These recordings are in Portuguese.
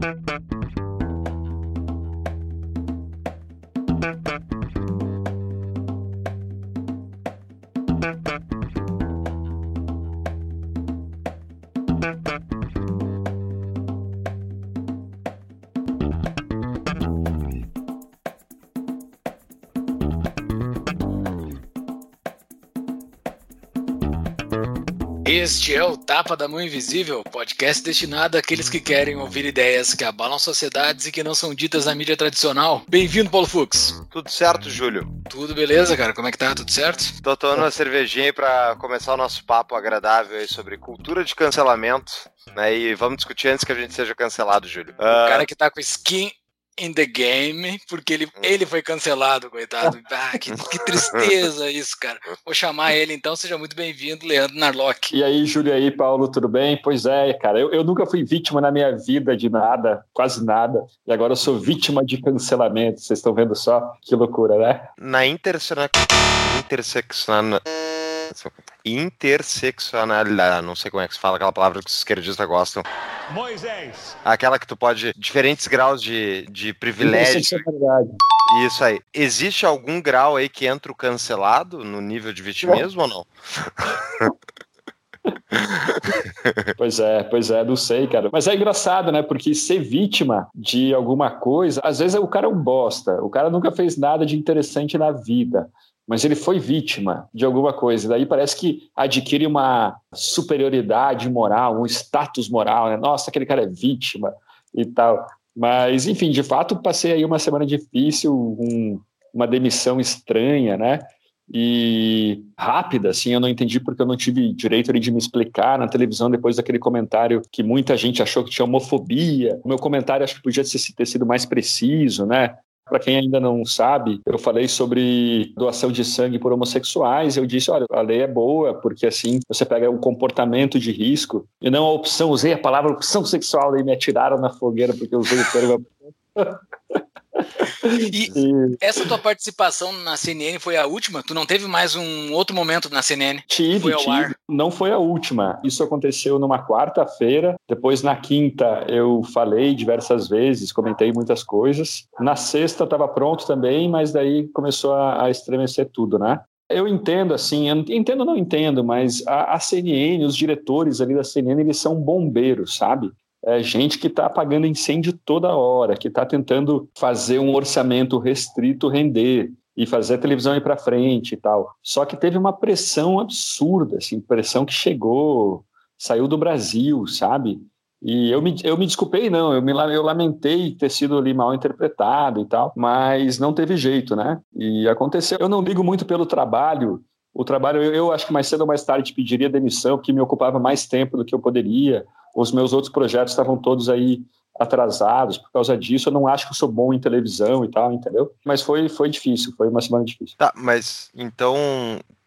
Thank you. Este é o Tapa da Mão Invisível, podcast destinado àqueles que querem ouvir ideias que abalam sociedades e que não são ditas na mídia tradicional. Bem-vindo, Paulo Fux. Tudo certo, Júlio? Tudo beleza, cara? Como é que tá? Tudo certo? Tô tomando uma cervejinha aí pra começar o nosso papo agradável aí sobre cultura de cancelamento. Né, e vamos discutir antes que a gente seja cancelado, Júlio. O uh... cara que tá com skin in the game, porque ele, ele foi cancelado, coitado. Ah, que, que, tristeza isso, cara. Vou chamar ele então, seja muito bem-vindo, Leandro Narlock. E aí, Júlio, e aí, Paulo, tudo bem? Pois é, cara, eu, eu nunca fui vítima na minha vida de nada, quase nada, e agora eu sou vítima de cancelamento. Vocês estão vendo só? Que loucura, né? Na interseccional interseccionalidade, não sei como é que se fala aquela palavra que os esquerdistas gostam. Moisés. Aquela que tu pode, diferentes graus de, de privilégio. Isso aí. Existe algum grau aí que entra o cancelado no nível de vitimismo ou não? pois é, pois é, não sei, cara. Mas é engraçado, né? Porque ser vítima de alguma coisa, às vezes o cara é um bosta, o cara nunca fez nada de interessante na vida mas ele foi vítima de alguma coisa. Daí parece que adquire uma superioridade moral, um status moral, né? Nossa, aquele cara é vítima e tal. Mas, enfim, de fato, passei aí uma semana difícil, um, uma demissão estranha, né? E rápida, assim, eu não entendi porque eu não tive direito de me explicar na televisão depois daquele comentário que muita gente achou que tinha homofobia. O meu comentário acho que podia ter sido mais preciso, né? Para quem ainda não sabe, eu falei sobre doação de sangue por homossexuais. Eu disse: olha, a lei é boa, porque assim você pega um comportamento de risco e não a opção. Usei a palavra opção sexual e me atiraram na fogueira porque eu usei o termo. E, essa tua participação na CNN foi a última? Tu não teve mais um outro momento na CNN? Tive, foi tive. Ar? Não foi a última. Isso aconteceu numa quarta-feira. Depois, na quinta, eu falei diversas vezes, comentei muitas coisas. Na sexta, estava pronto também, mas daí começou a, a estremecer tudo, né? Eu entendo, assim, eu entendo não entendo, mas a, a, CNN, os diretores ali da CNN, eles são bombeiros, sabe? É gente que está apagando incêndio toda hora, que está tentando fazer um orçamento restrito render e fazer a televisão ir para frente e tal. Só que teve uma pressão absurda, assim, pressão que chegou, saiu do Brasil, sabe? E eu me, eu me desculpei, não, eu, me, eu lamentei ter sido ali mal interpretado e tal, mas não teve jeito, né? E aconteceu. Eu não ligo muito pelo trabalho, o trabalho, eu, eu acho que mais cedo ou mais tarde pediria demissão, que me ocupava mais tempo do que eu poderia, os meus outros projetos estavam todos aí atrasados por causa disso. Eu não acho que eu sou bom em televisão e tal, entendeu? Mas foi, foi difícil, foi uma semana difícil. Tá, mas então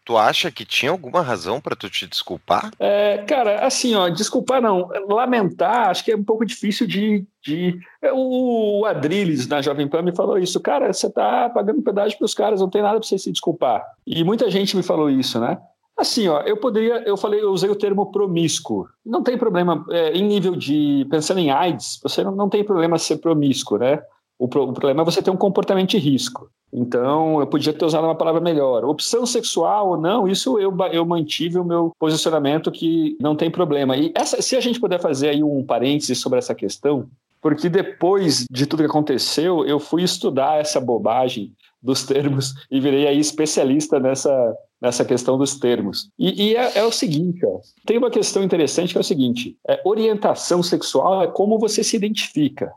tu acha que tinha alguma razão para tu te desculpar? É, cara, assim, ó, desculpar não, lamentar, acho que é um pouco difícil de. de... É, o Adriles na Jovem Pan me falou isso, cara, você tá pagando pedágio para os caras, não tem nada para você se desculpar. E muita gente me falou isso, né? Assim, ó, eu poderia, eu falei, eu usei o termo promíscuo. Não tem problema, é, em nível de, pensando em AIDS, você não, não tem problema ser promíscuo, né? O, pro, o, problema é você ter um comportamento de risco. Então, eu podia ter usado uma palavra melhor. Opção sexual ou não, isso eu, eu mantive o meu posicionamento que não tem problema. E essa, se a gente puder fazer aí um parêntese sobre essa questão, porque depois de tudo que aconteceu, eu fui estudar essa bobagem dos termos e virei aí especialista nessa, nessa questão dos termos. E, e é, é, o seguinte, ó, tem uma questão interessante que é o seguinte: é, orientação sexual é como você se identifica.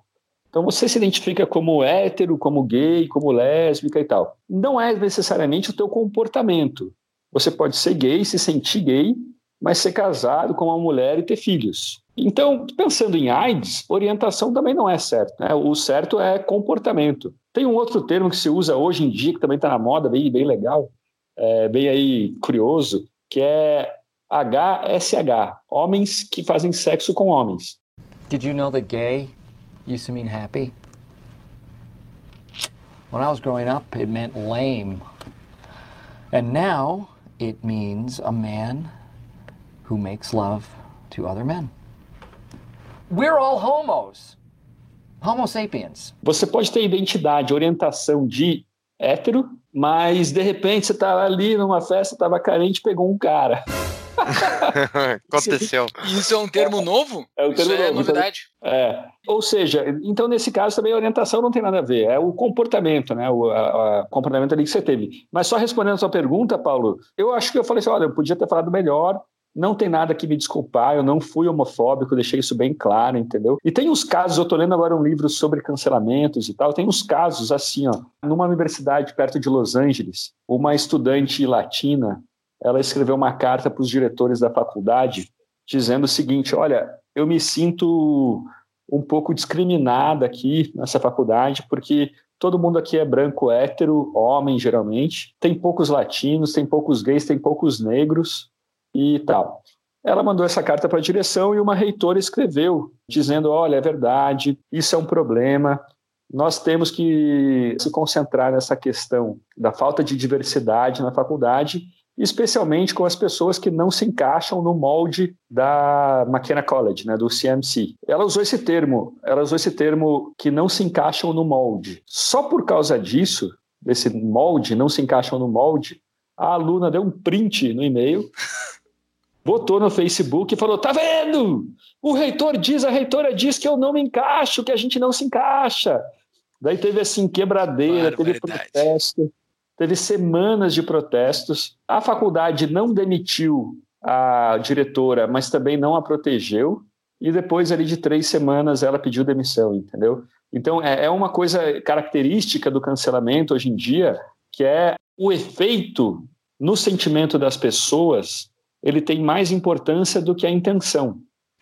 Então você se identifica como hétero, como gay, como lésbica e tal. Não é necessariamente o teu comportamento. Você pode ser gay, se sentir gay, mas ser casado com uma mulher e ter filhos. Então, pensando em AIDS, orientação também não é certo. Né? O certo é comportamento. Tem um outro termo que se usa hoje em dia, que também está na moda, bem, bem legal, é, bem aí curioso, que é HSH, homens que fazem sexo com homens. Did you know that gay used to mean happy? When I was growing up, it meant lame. And now it means a man who makes love to other men. We're all homos. Homo sapiens. Você pode ter identidade, orientação de hétero, mas de repente você tá ali numa festa, tava carente, pegou um cara. Aconteceu. Isso é um termo novo? É um termo Isso é novo. novidade. É. Ou seja, então nesse caso também a orientação não tem nada a ver, é o comportamento, né? O a, a comportamento ali que você teve. Mas só respondendo a sua pergunta, Paulo, eu acho que eu falei assim: olha, eu podia ter falado melhor, não tem nada que me desculpar, eu não fui homofóbico, deixei isso bem claro, entendeu? E tem uns casos, eu tô lendo agora um livro sobre cancelamentos e tal, tem uns casos assim, ó, numa universidade perto de Los Angeles, uma estudante latina, ela escreveu uma carta para os diretores da faculdade dizendo o seguinte: olha, eu me sinto um pouco discriminada aqui nessa faculdade, porque todo mundo aqui é branco, hétero, homem geralmente, tem poucos latinos, tem poucos gays, tem poucos negros e tal. Ela mandou essa carta para a direção e uma reitora escreveu, dizendo: olha, é verdade, isso é um problema. Nós temos que se concentrar nessa questão da falta de diversidade na faculdade especialmente com as pessoas que não se encaixam no molde da McKenna College, né, do CMC. Ela usou esse termo, ela usou esse termo que não se encaixam no molde. Só por causa disso, desse molde, não se encaixam no molde, a aluna deu um print no e-mail, botou no Facebook e falou: "Tá vendo? O reitor diz, a reitora diz que eu não me encaixo, que a gente não se encaixa". Daí teve assim quebradeira, teve protesto teve semanas de protestos. A faculdade não demitiu a diretora, mas também não a protegeu. E depois ali de três semanas ela pediu demissão, entendeu? Então é, é uma coisa característica do cancelamento hoje em dia, que é o efeito no sentimento das pessoas, ele tem mais importância do que a intenção.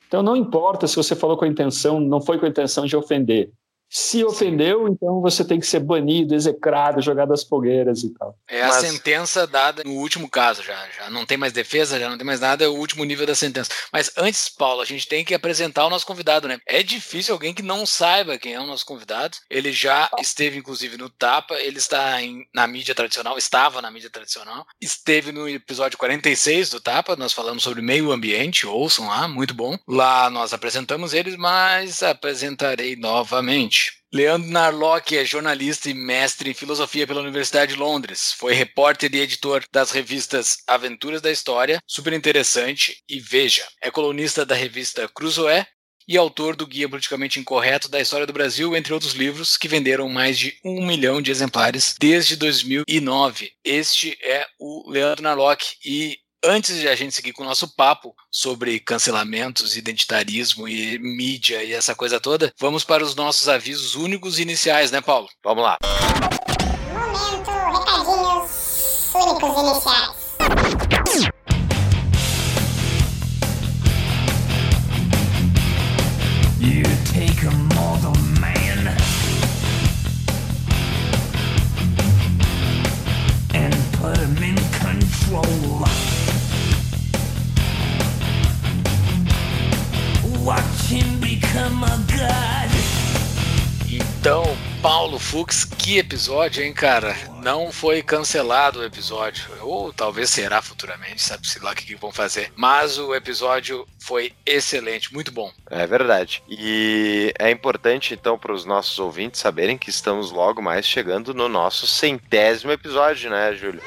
Então não importa se você falou com a intenção, não foi com a intenção de ofender. Se ofendeu, então você tem que ser banido, execrado, jogado às fogueiras e tal. É a Mas... sentença dada no último caso, já, já não tem mais defesa, já não tem mais nada, é o último nível da sentença. Mas antes, Paulo, a gente tem que apresentar o nosso convidado, né? É difícil alguém que não saiba quem é o nosso convidado. Ele já esteve, inclusive, no Tapa, ele está em, na mídia tradicional, estava na mídia tradicional, esteve no episódio 46 do Tapa, nós falamos sobre meio ambiente, ouçam lá, muito bom. Lá nós apresentamos eles, mas apresentarei novamente. Leandro Narlock é jornalista e mestre em filosofia pela Universidade de Londres. Foi repórter e editor das revistas Aventuras da História, super interessante, e Veja. É colunista da revista Cruzoé e autor do Guia Politicamente Incorreto da História do Brasil, entre outros livros que venderam mais de um milhão de exemplares desde 2009. Este é o Leandro Narlock e antes de a gente seguir com o nosso papo sobre cancelamentos, identitarismo e mídia e essa coisa toda, vamos para os nossos avisos únicos iniciais, né, Paulo? Vamos lá. Momento, recadinhos únicos iniciais. Então, Paulo Fux, que episódio, hein, cara? Não foi cancelado o episódio. Ou talvez será futuramente, sabe-se lá o que, que vão fazer. Mas o episódio foi excelente, muito bom. É verdade. E é importante, então, para os nossos ouvintes saberem que estamos logo mais chegando no nosso centésimo episódio, né, Júlio?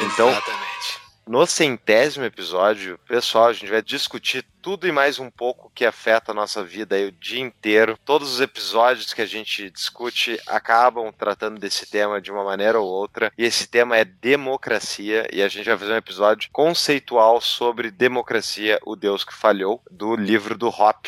Então, Exatamente. No centésimo episódio, pessoal, a gente vai discutir tudo e mais um pouco que afeta a nossa vida aí o dia inteiro. Todos os episódios que a gente discute acabam tratando desse tema de uma maneira ou outra. E esse tema é democracia. E a gente vai fazer um episódio conceitual sobre democracia, o Deus que falhou, do livro do Hop.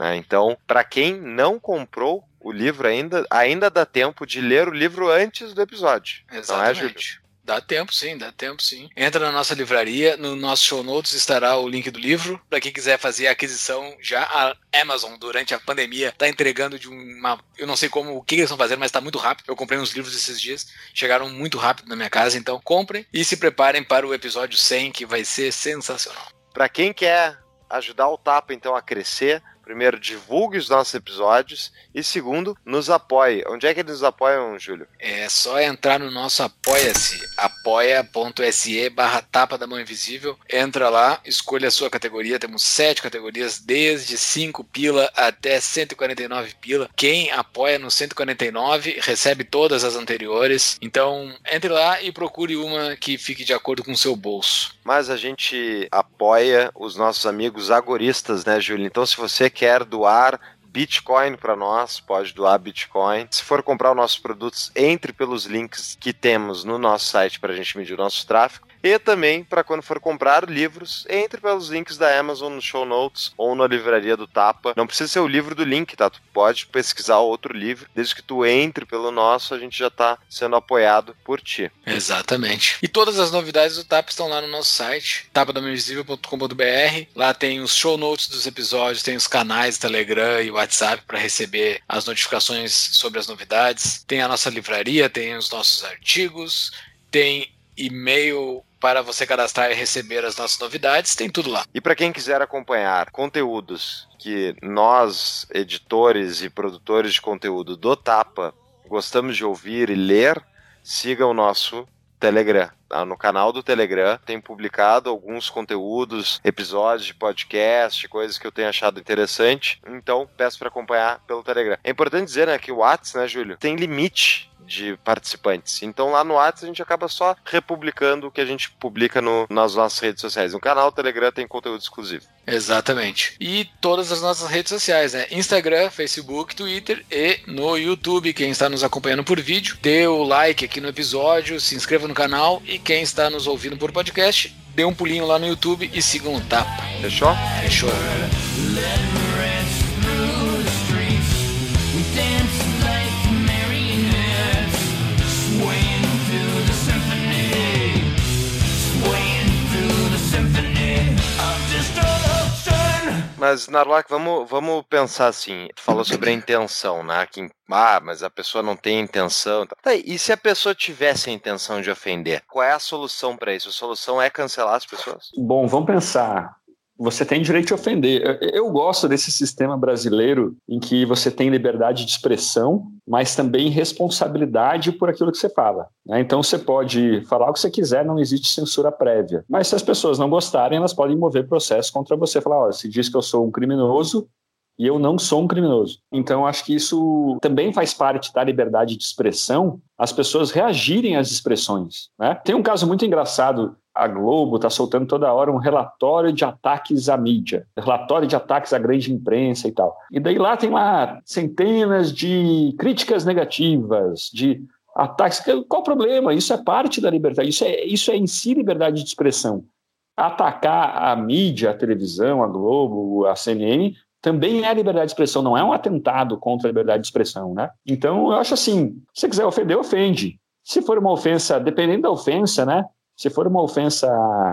Né? Então, para quem não comprou o livro ainda, ainda dá tempo de ler o livro antes do episódio. Exatamente. Não é, Júlio? Dá tempo, sim, dá tempo, sim. Entra na nossa livraria, no nosso show notes estará o link do livro. Para quem quiser fazer a aquisição, já a Amazon, durante a pandemia, está entregando de uma. Eu não sei como, o que eles estão fazendo, mas está muito rápido. Eu comprei uns livros esses dias, chegaram muito rápido na minha casa, então comprem e se preparem para o episódio 100, que vai ser sensacional. Para quem quer ajudar o Tapa então a crescer, primeiro, divulgue os nossos episódios e segundo, nos apoie. Onde é que eles nos apoiam, Júlio? É só entrar no nosso apoia-se, apoia.se barra tapa da mão invisível. Entra lá, escolha a sua categoria. Temos sete categorias, desde 5 pila até 149 pila. Quem apoia no 149 recebe todas as anteriores. Então, entre lá e procure uma que fique de acordo com o seu bolso. Mas a gente apoia os nossos amigos agoristas, né, Júlio? Então, se você quer doar Bitcoin para nós, pode doar Bitcoin. Se for comprar os nossos produtos, entre pelos links que temos no nosso site para a gente medir o nosso tráfego. E também, para quando for comprar livros, entre pelos links da Amazon no show notes ou na livraria do Tapa. Não precisa ser o livro do link, tá? Tu pode pesquisar outro livro. Desde que tu entre pelo nosso, a gente já está sendo apoiado por ti. Exatamente. E todas as novidades do Tapa estão lá no nosso site, tapadamainvisível.com.br. Lá tem os show notes dos episódios, tem os canais Telegram e WhatsApp para receber as notificações sobre as novidades. Tem a nossa livraria, tem os nossos artigos, tem e-mail para você cadastrar e receber as nossas novidades, tem tudo lá. E para quem quiser acompanhar conteúdos que nós, editores e produtores de conteúdo do Tapa, gostamos de ouvir e ler, siga o nosso Telegram. Tá? No canal do Telegram tem publicado alguns conteúdos, episódios de podcast, coisas que eu tenho achado interessante. Então, peço para acompanhar pelo Telegram. É importante dizer né, que o WhatsApp, né, Júlio, tem limite de participantes. Então lá no WhatsApp a gente acaba só republicando o que a gente publica no, nas nossas redes sociais. No canal Telegram tem conteúdo exclusivo. Exatamente. E todas as nossas redes sociais, né? Instagram, Facebook, Twitter e no YouTube. Quem está nos acompanhando por vídeo, dê o like aqui no episódio, se inscreva no canal e quem está nos ouvindo por podcast, dê um pulinho lá no YouTube e sigam o Tapa. Fechou? Fechou. Mas, Narlock, vamos, vamos pensar assim. Tu falou sobre a intenção, né? Que, ah, mas a pessoa não tem intenção. Tá, e se a pessoa tivesse a intenção de ofender? Qual é a solução para isso? A solução é cancelar as pessoas? Bom, vamos pensar você tem direito de ofender. Eu gosto desse sistema brasileiro em que você tem liberdade de expressão, mas também responsabilidade por aquilo que você fala. Né? Então você pode falar o que você quiser, não existe censura prévia. Mas se as pessoas não gostarem, elas podem mover processo contra você. Falar, ó, se diz que eu sou um criminoso, e eu não sou um criminoso. Então, acho que isso também faz parte da liberdade de expressão, as pessoas reagirem às expressões. Né? Tem um caso muito engraçado a Globo está soltando toda hora um relatório de ataques à mídia, relatório de ataques à grande imprensa e tal. E daí lá tem lá centenas de críticas negativas, de ataques. Qual o problema? Isso é parte da liberdade, isso é, isso é em si liberdade de expressão. Atacar a mídia, a televisão, a Globo, a CNN, também é liberdade de expressão, não é um atentado contra a liberdade de expressão, né? Então, eu acho assim, se você quiser ofender, ofende. Se for uma ofensa, dependendo da ofensa, né? Se for uma ofensa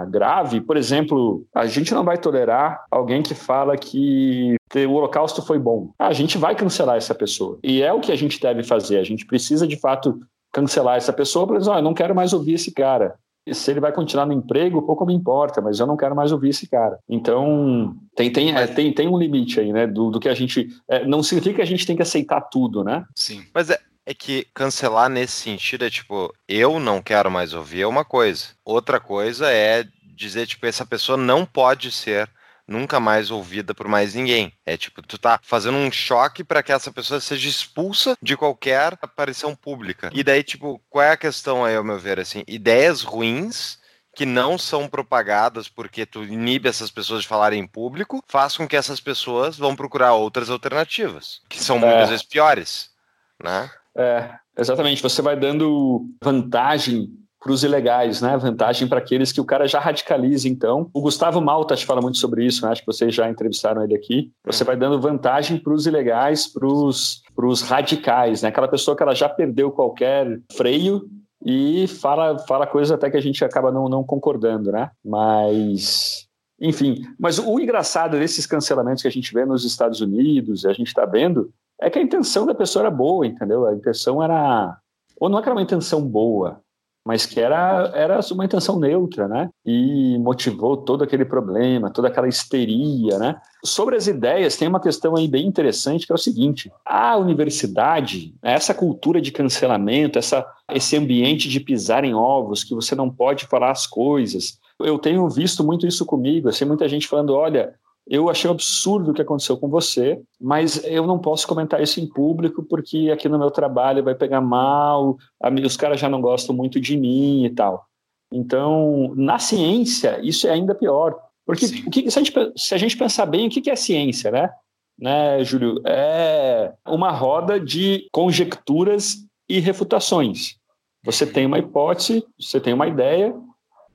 grave, por exemplo, a gente não vai tolerar alguém que fala que o Holocausto foi bom. A gente vai cancelar essa pessoa. E é o que a gente deve fazer. A gente precisa, de fato, cancelar essa pessoa para dizer, oh, eu não quero mais ouvir esse cara. E se ele vai continuar no emprego, pouco me importa, mas eu não quero mais ouvir esse cara. Então, tem, tem, é, tem, tem um limite aí, né? Do, do que a gente. É, não significa que a gente tem que aceitar tudo, né? Sim. Mas é, é que cancelar nesse sentido é tipo, eu não quero mais ouvir é uma coisa. Outra coisa é dizer, tipo, essa pessoa não pode ser nunca mais ouvida por mais ninguém. É tipo, tu tá fazendo um choque para que essa pessoa seja expulsa de qualquer aparição pública. E daí, tipo, qual é a questão aí, ao meu ver, assim, ideias ruins que não são propagadas porque tu inibe essas pessoas de falarem em público, faz com que essas pessoas vão procurar outras alternativas, que são muitas é. vezes piores, né? É, exatamente. Você vai dando vantagem para os ilegais, né? Vantagem para aqueles que o cara já radicaliza, então. O Gustavo Malta te fala muito sobre isso, né? acho que vocês já entrevistaram ele aqui. Você vai dando vantagem para os ilegais, para os radicais, né? Aquela pessoa que ela já perdeu qualquer freio e fala, fala coisas até que a gente acaba não, não concordando, né? Mas enfim, mas o engraçado desses cancelamentos que a gente vê nos Estados Unidos, a gente está vendo, é que a intenção da pessoa era boa, entendeu? A intenção era. Ou não é que era uma intenção boa, mas que era, era uma intenção neutra, né? E motivou todo aquele problema, toda aquela histeria, né? Sobre as ideias, tem uma questão aí bem interessante que é o seguinte: a universidade, essa cultura de cancelamento, essa, esse ambiente de pisar em ovos, que você não pode falar as coisas. Eu tenho visto muito isso comigo, assim, muita gente falando: olha, eu achei um absurdo o que aconteceu com você, mas eu não posso comentar isso em público porque aqui no meu trabalho vai pegar mal, os caras já não gostam muito de mim e tal. Então, na ciência, isso é ainda pior. Porque que, se, a gente, se a gente pensar bem, o que é ciência, né? Né, Júlio? É uma roda de conjecturas e refutações. Você tem uma hipótese, você tem uma ideia,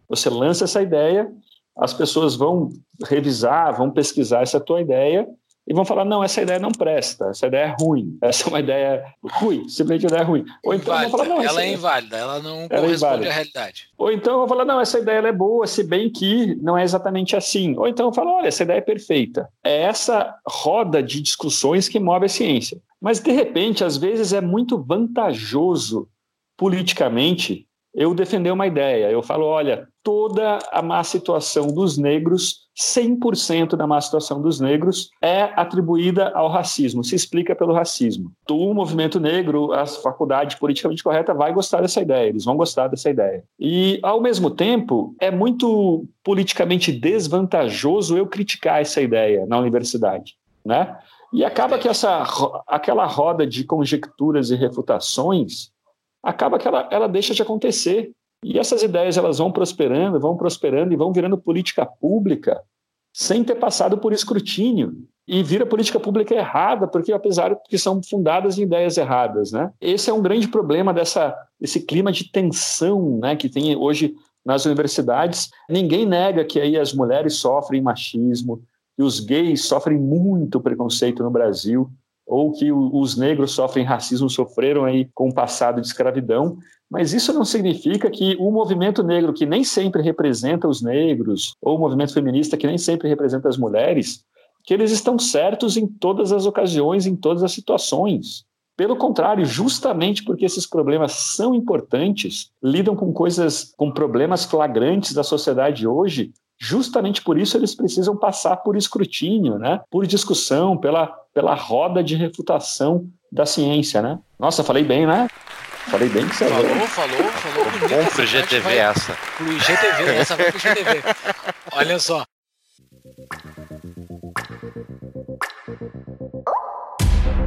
você lança essa ideia, as pessoas vão revisar, vão pesquisar essa tua ideia e vão falar, não, essa ideia não presta, essa ideia é ruim, essa é uma ideia ruim, simplesmente ideia é ruim. Ou então inválida. vão falar, não, ela é inválida, ela não ela é corresponde é à realidade. Ou então vão falar, não, essa ideia é boa, se bem que não é exatamente assim. Ou então falar, olha, essa ideia é perfeita. É essa roda de discussões que move a ciência. Mas, de repente, às vezes é muito vantajoso politicamente eu defender uma ideia. Eu falo, olha, toda a má situação dos negros, 100% da má situação dos negros é atribuída ao racismo, se explica pelo racismo. O movimento negro, a faculdade politicamente correta vai gostar dessa ideia, eles vão gostar dessa ideia. E, ao mesmo tempo, é muito politicamente desvantajoso eu criticar essa ideia na universidade, né? E acaba que essa, aquela roda de conjecturas e refutações acaba que ela, ela deixa de acontecer. E essas ideias elas vão prosperando, vão prosperando e vão virando política pública sem ter passado por escrutínio. E vira política pública errada, porque apesar de que são fundadas em ideias erradas, né? Esse é um grande problema dessa esse clima de tensão, né, que tem hoje nas universidades. Ninguém nega que aí as mulheres sofrem machismo, que os gays sofrem muito preconceito no Brasil ou que os negros sofrem racismo, sofreram aí com o passado de escravidão, mas isso não significa que o movimento negro, que nem sempre representa os negros, ou o movimento feminista, que nem sempre representa as mulheres, que eles estão certos em todas as ocasiões, em todas as situações. Pelo contrário, justamente porque esses problemas são importantes, lidam com coisas, com problemas flagrantes da sociedade hoje, Justamente por isso eles precisam passar por escrutínio, né? por discussão, pela, pela roda de refutação da ciência. Né? Nossa, falei bem, né? Falei bem, sério. Falou, falou, falou. Bom pro GTV vai, essa. Pro GTV, essa vai pro GTV. Olha só.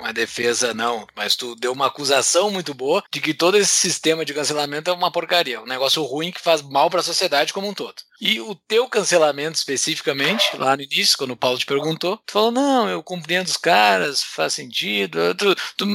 uma defesa não, mas tu deu uma acusação muito boa de que todo esse sistema de cancelamento é uma porcaria, um negócio ruim que faz mal para a sociedade como um todo. E o teu cancelamento especificamente, lá no início, quando o Paulo te perguntou, tu falou: não, eu compreendo os caras, faz sentido. Tu, tu,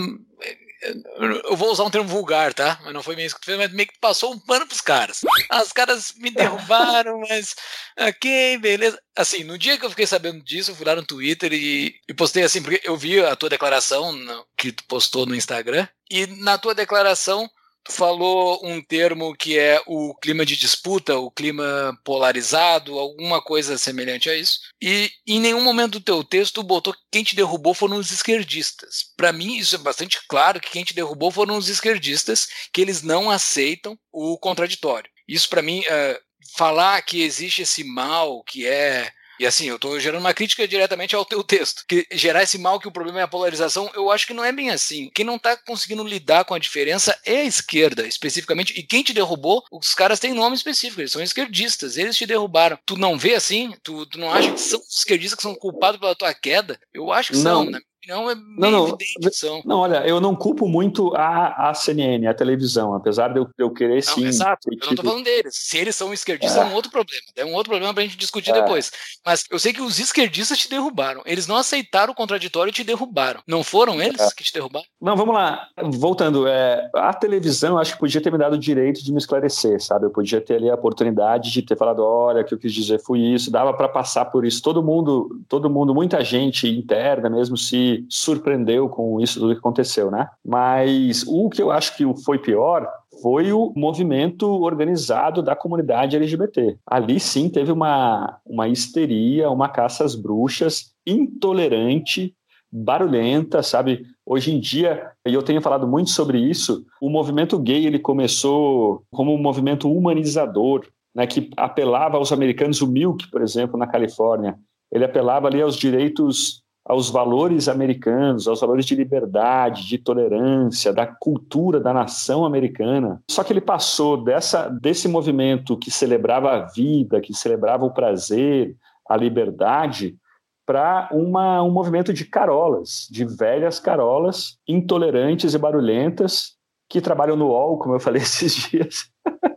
eu vou usar um termo vulgar, tá? Mas não foi meio isso que tu fez, mas meio que passou um pano pros caras. Os caras me derrubaram, mas ok, beleza. Assim, no dia que eu fiquei sabendo disso, eu fui lá no Twitter e, e postei assim, porque eu vi a tua declaração no, que tu postou no Instagram, e na tua declaração Tu falou um termo que é o clima de disputa, o clima polarizado, alguma coisa semelhante a isso. E em nenhum momento do teu texto botou que quem te derrubou foram os esquerdistas. Para mim isso é bastante claro que quem te derrubou foram os esquerdistas, que eles não aceitam o contraditório. Isso para mim, é, falar que existe esse mal que é e assim, eu estou gerando uma crítica diretamente ao teu texto. Que gerar esse mal que o problema é a polarização, eu acho que não é bem assim. Quem não está conseguindo lidar com a diferença é a esquerda, especificamente. E quem te derrubou, os caras têm nome específico, eles são esquerdistas, eles te derrubaram. Tu não vê assim? Tu, tu não acha que são esquerdistas que são culpados pela tua queda? Eu acho que não. são, né? Opinião é não, não, evidente. Não, olha, eu não culpo muito a, a CNN, a televisão, apesar de eu, de eu querer não, sim. Exato, eu não tô falando deles. Se eles são esquerdistas, é, é um outro problema. É um outro problema pra gente discutir é. depois. Mas eu sei que os esquerdistas te derrubaram. Eles não aceitaram o contraditório e te derrubaram. Não foram eles é. que te derrubaram? Não, vamos lá. Voltando, é, a televisão acho que podia ter me dado o direito de me esclarecer, sabe? Eu podia ter ali a oportunidade de ter falado, olha, o que eu quis dizer foi isso, dava para passar por isso. Todo mundo, todo mundo, muita gente interna mesmo se surpreendeu com isso tudo que aconteceu, né? Mas o que eu acho que foi pior foi o movimento organizado da comunidade LGBT. Ali sim teve uma, uma histeria, uma caça às bruxas intolerante, barulhenta, sabe? Hoje em dia, e eu tenho falado muito sobre isso, o movimento gay ele começou como um movimento humanizador, né, que apelava aos americanos, o Milk, por exemplo, na Califórnia, ele apelava ali aos direitos, aos valores americanos, aos valores de liberdade, de tolerância, da cultura da nação americana. Só que ele passou dessa, desse movimento que celebrava a vida, que celebrava o prazer, a liberdade, para um movimento de carolas, de velhas carolas intolerantes e barulhentas que trabalham no UOL, como eu falei esses dias,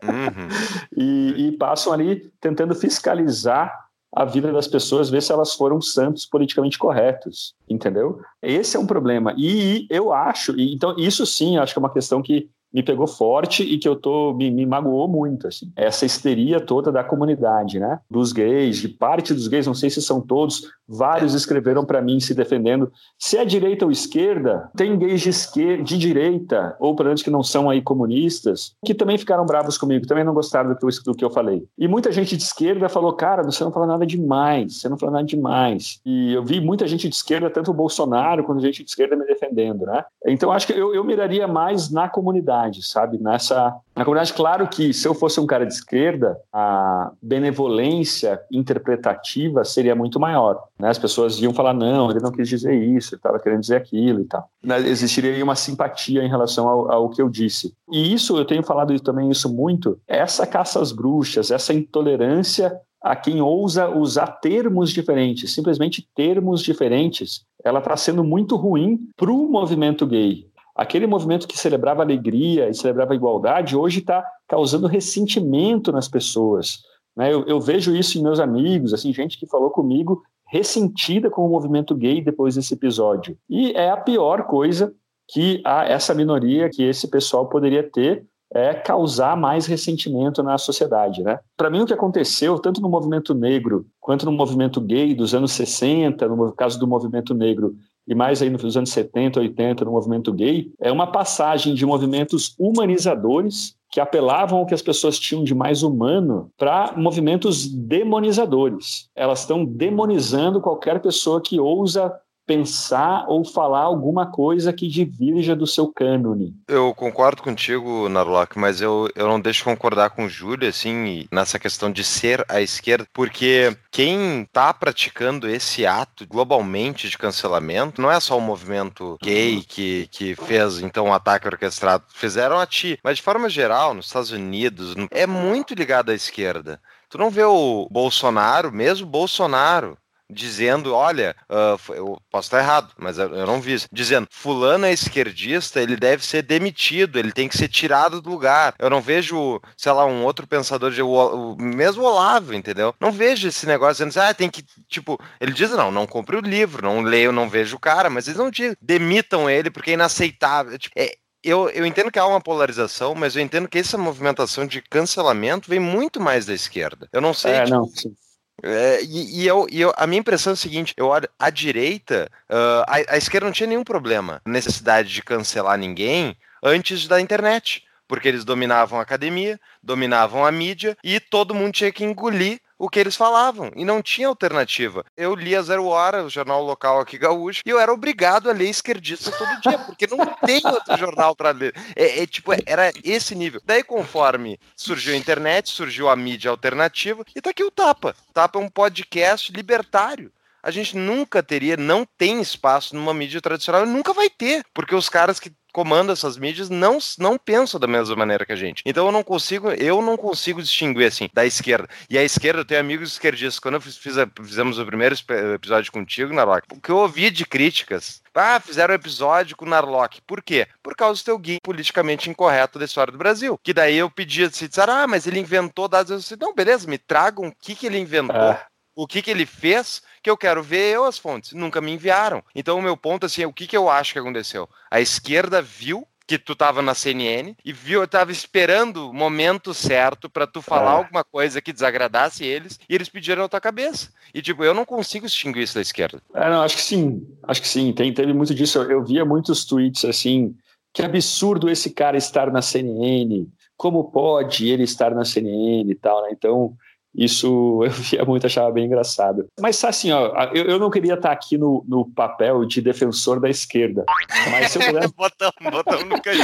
uhum. e, e passam ali tentando fiscalizar a vida das pessoas, ver se elas foram santos politicamente corretos, entendeu? Esse é um problema. E eu acho, então isso sim, acho que é uma questão que me pegou forte e que eu tô me, me, magoou muito assim. Essa histeria toda da comunidade, né? Dos gays, de parte dos gays, não sei se são todos, vários escreveram para mim se defendendo. Se é direita ou esquerda, tem gays de esquerda, de direita, ou menos que não são aí comunistas, que também ficaram bravos comigo, também não gostaram do que, eu, do que eu falei. E muita gente de esquerda falou: "Cara, você não fala nada demais, você não fala nada demais". E eu vi muita gente de esquerda, tanto o Bolsonaro quanto gente de esquerda me defendendo, né? Então acho que eu, eu miraria mais na comunidade comunidade, sabe? Nessa na comunidade, claro que se eu fosse um cara de esquerda, a benevolência interpretativa seria muito maior. Né? As pessoas iam falar, não, ele não quis dizer isso, ele estava querendo dizer aquilo e tal. Existiria uma simpatia em relação ao, ao, que eu disse. E isso, eu tenho falado também isso muito, essa caça às bruxas, essa intolerância a quem ousa usar termos diferentes, simplesmente termos diferentes, ela está sendo muito ruim para o movimento gay aquele movimento que celebrava alegria e celebrava igualdade, hoje está causando ressentimento nas pessoas. Né? Eu, eu, vejo isso em meus amigos, assim, gente que falou comigo ressentida com o movimento gay depois desse episódio. E é a pior coisa que a, essa minoria, que esse pessoal poderia ter, é causar mais ressentimento na sociedade, né? Para mim o que aconteceu tanto no movimento negro quanto no movimento gay dos anos 60, no caso do movimento negro e mais aí nos anos 70, 80, no movimento gay, é uma passagem de movimentos humanizadores que apelavam ao que as pessoas tinham de mais humano para movimentos demonizadores. Elas estão demonizando qualquer pessoa que ousa pensar ou falar alguma coisa que divirja do seu cânone. Eu concordo contigo, Narlock, mas eu, eu não deixo concordar com o Júlio, assim, nessa questão de ser à esquerda, porque quem está praticando esse ato globalmente de cancelamento não é só o movimento gay que, que fez, então, um ataque orquestrado. Fizeram a ti, mas de forma geral, nos Estados Unidos, é muito ligado à esquerda. Tu não vê o Bolsonaro, mesmo Bolsonaro, dizendo, olha, uh, eu posso estar errado, mas eu não vi isso, dizendo, fulano é esquerdista, ele deve ser demitido, ele tem que ser tirado do lugar. Eu não vejo, sei lá, um outro pensador, de, o, o mesmo Olavo, entendeu? Não vejo esse negócio dizendo, ah, tem que, tipo, ele diz, não, não compre o livro, não leio, não vejo o cara, mas eles não dizem, demitam ele porque é inaceitável. Tipo, é, eu, eu entendo que há uma polarização, mas eu entendo que essa movimentação de cancelamento vem muito mais da esquerda. Eu não sei. É, tipo, não, sim é, e, e, eu, e eu, a minha impressão é a seguinte: eu olho a direita, uh, a, a esquerda não tinha nenhum problema, necessidade de cancelar ninguém antes da internet porque eles dominavam a academia, dominavam a mídia e todo mundo tinha que engolir o que eles falavam e não tinha alternativa. Eu lia Zero Hora, o jornal local aqui gaúcho, e eu era obrigado a ler esquerdista todo dia, porque não tem outro jornal para ler. É, é, tipo, era esse nível. Daí, conforme surgiu a internet, surgiu a mídia alternativa, e tá aqui o Tapa. Tapa é um podcast libertário. a gente nunca teria, não tem espaço numa mídia tradicional e nunca vai ter, porque os caras que comandam essas mídias não, não pensam da mesma maneira que a gente. Então eu não consigo, eu não consigo distinguir assim da esquerda. E a esquerda, eu tenho amigos esquerdistas. Quando eu fiz, fiz fizemos o primeiro episódio contigo, Narlock, o que eu ouvi de críticas ah, fizeram um episódio com o Narlock. Por quê? Por causa do teu guia politicamente incorreto da história do Brasil. Que daí eu pedi, se disseram, ah, mas ele inventou dados. Eu disse, não, beleza, me tragam o que, que ele inventou. É o que, que ele fez, que eu quero ver eu as fontes. Nunca me enviaram. Então o meu ponto assim, é o que, que eu acho que aconteceu? A esquerda viu que tu tava na CNN e viu, eu tava esperando o momento certo para tu falar é. alguma coisa que desagradasse eles e eles pediram a tua cabeça. E tipo, eu não consigo distinguir isso da esquerda. É, não, acho que sim. Acho que sim. Tem, teve muito disso. Eu, eu via muitos tweets assim, que absurdo esse cara estar na CNN. Como pode ele estar na CNN e tal, né? Então, isso eu via muito, achava bem engraçado. Mas assim, ó, eu, eu não queria estar aqui no, no papel de defensor da esquerda. Mas se eu puder... botão, botão no canto.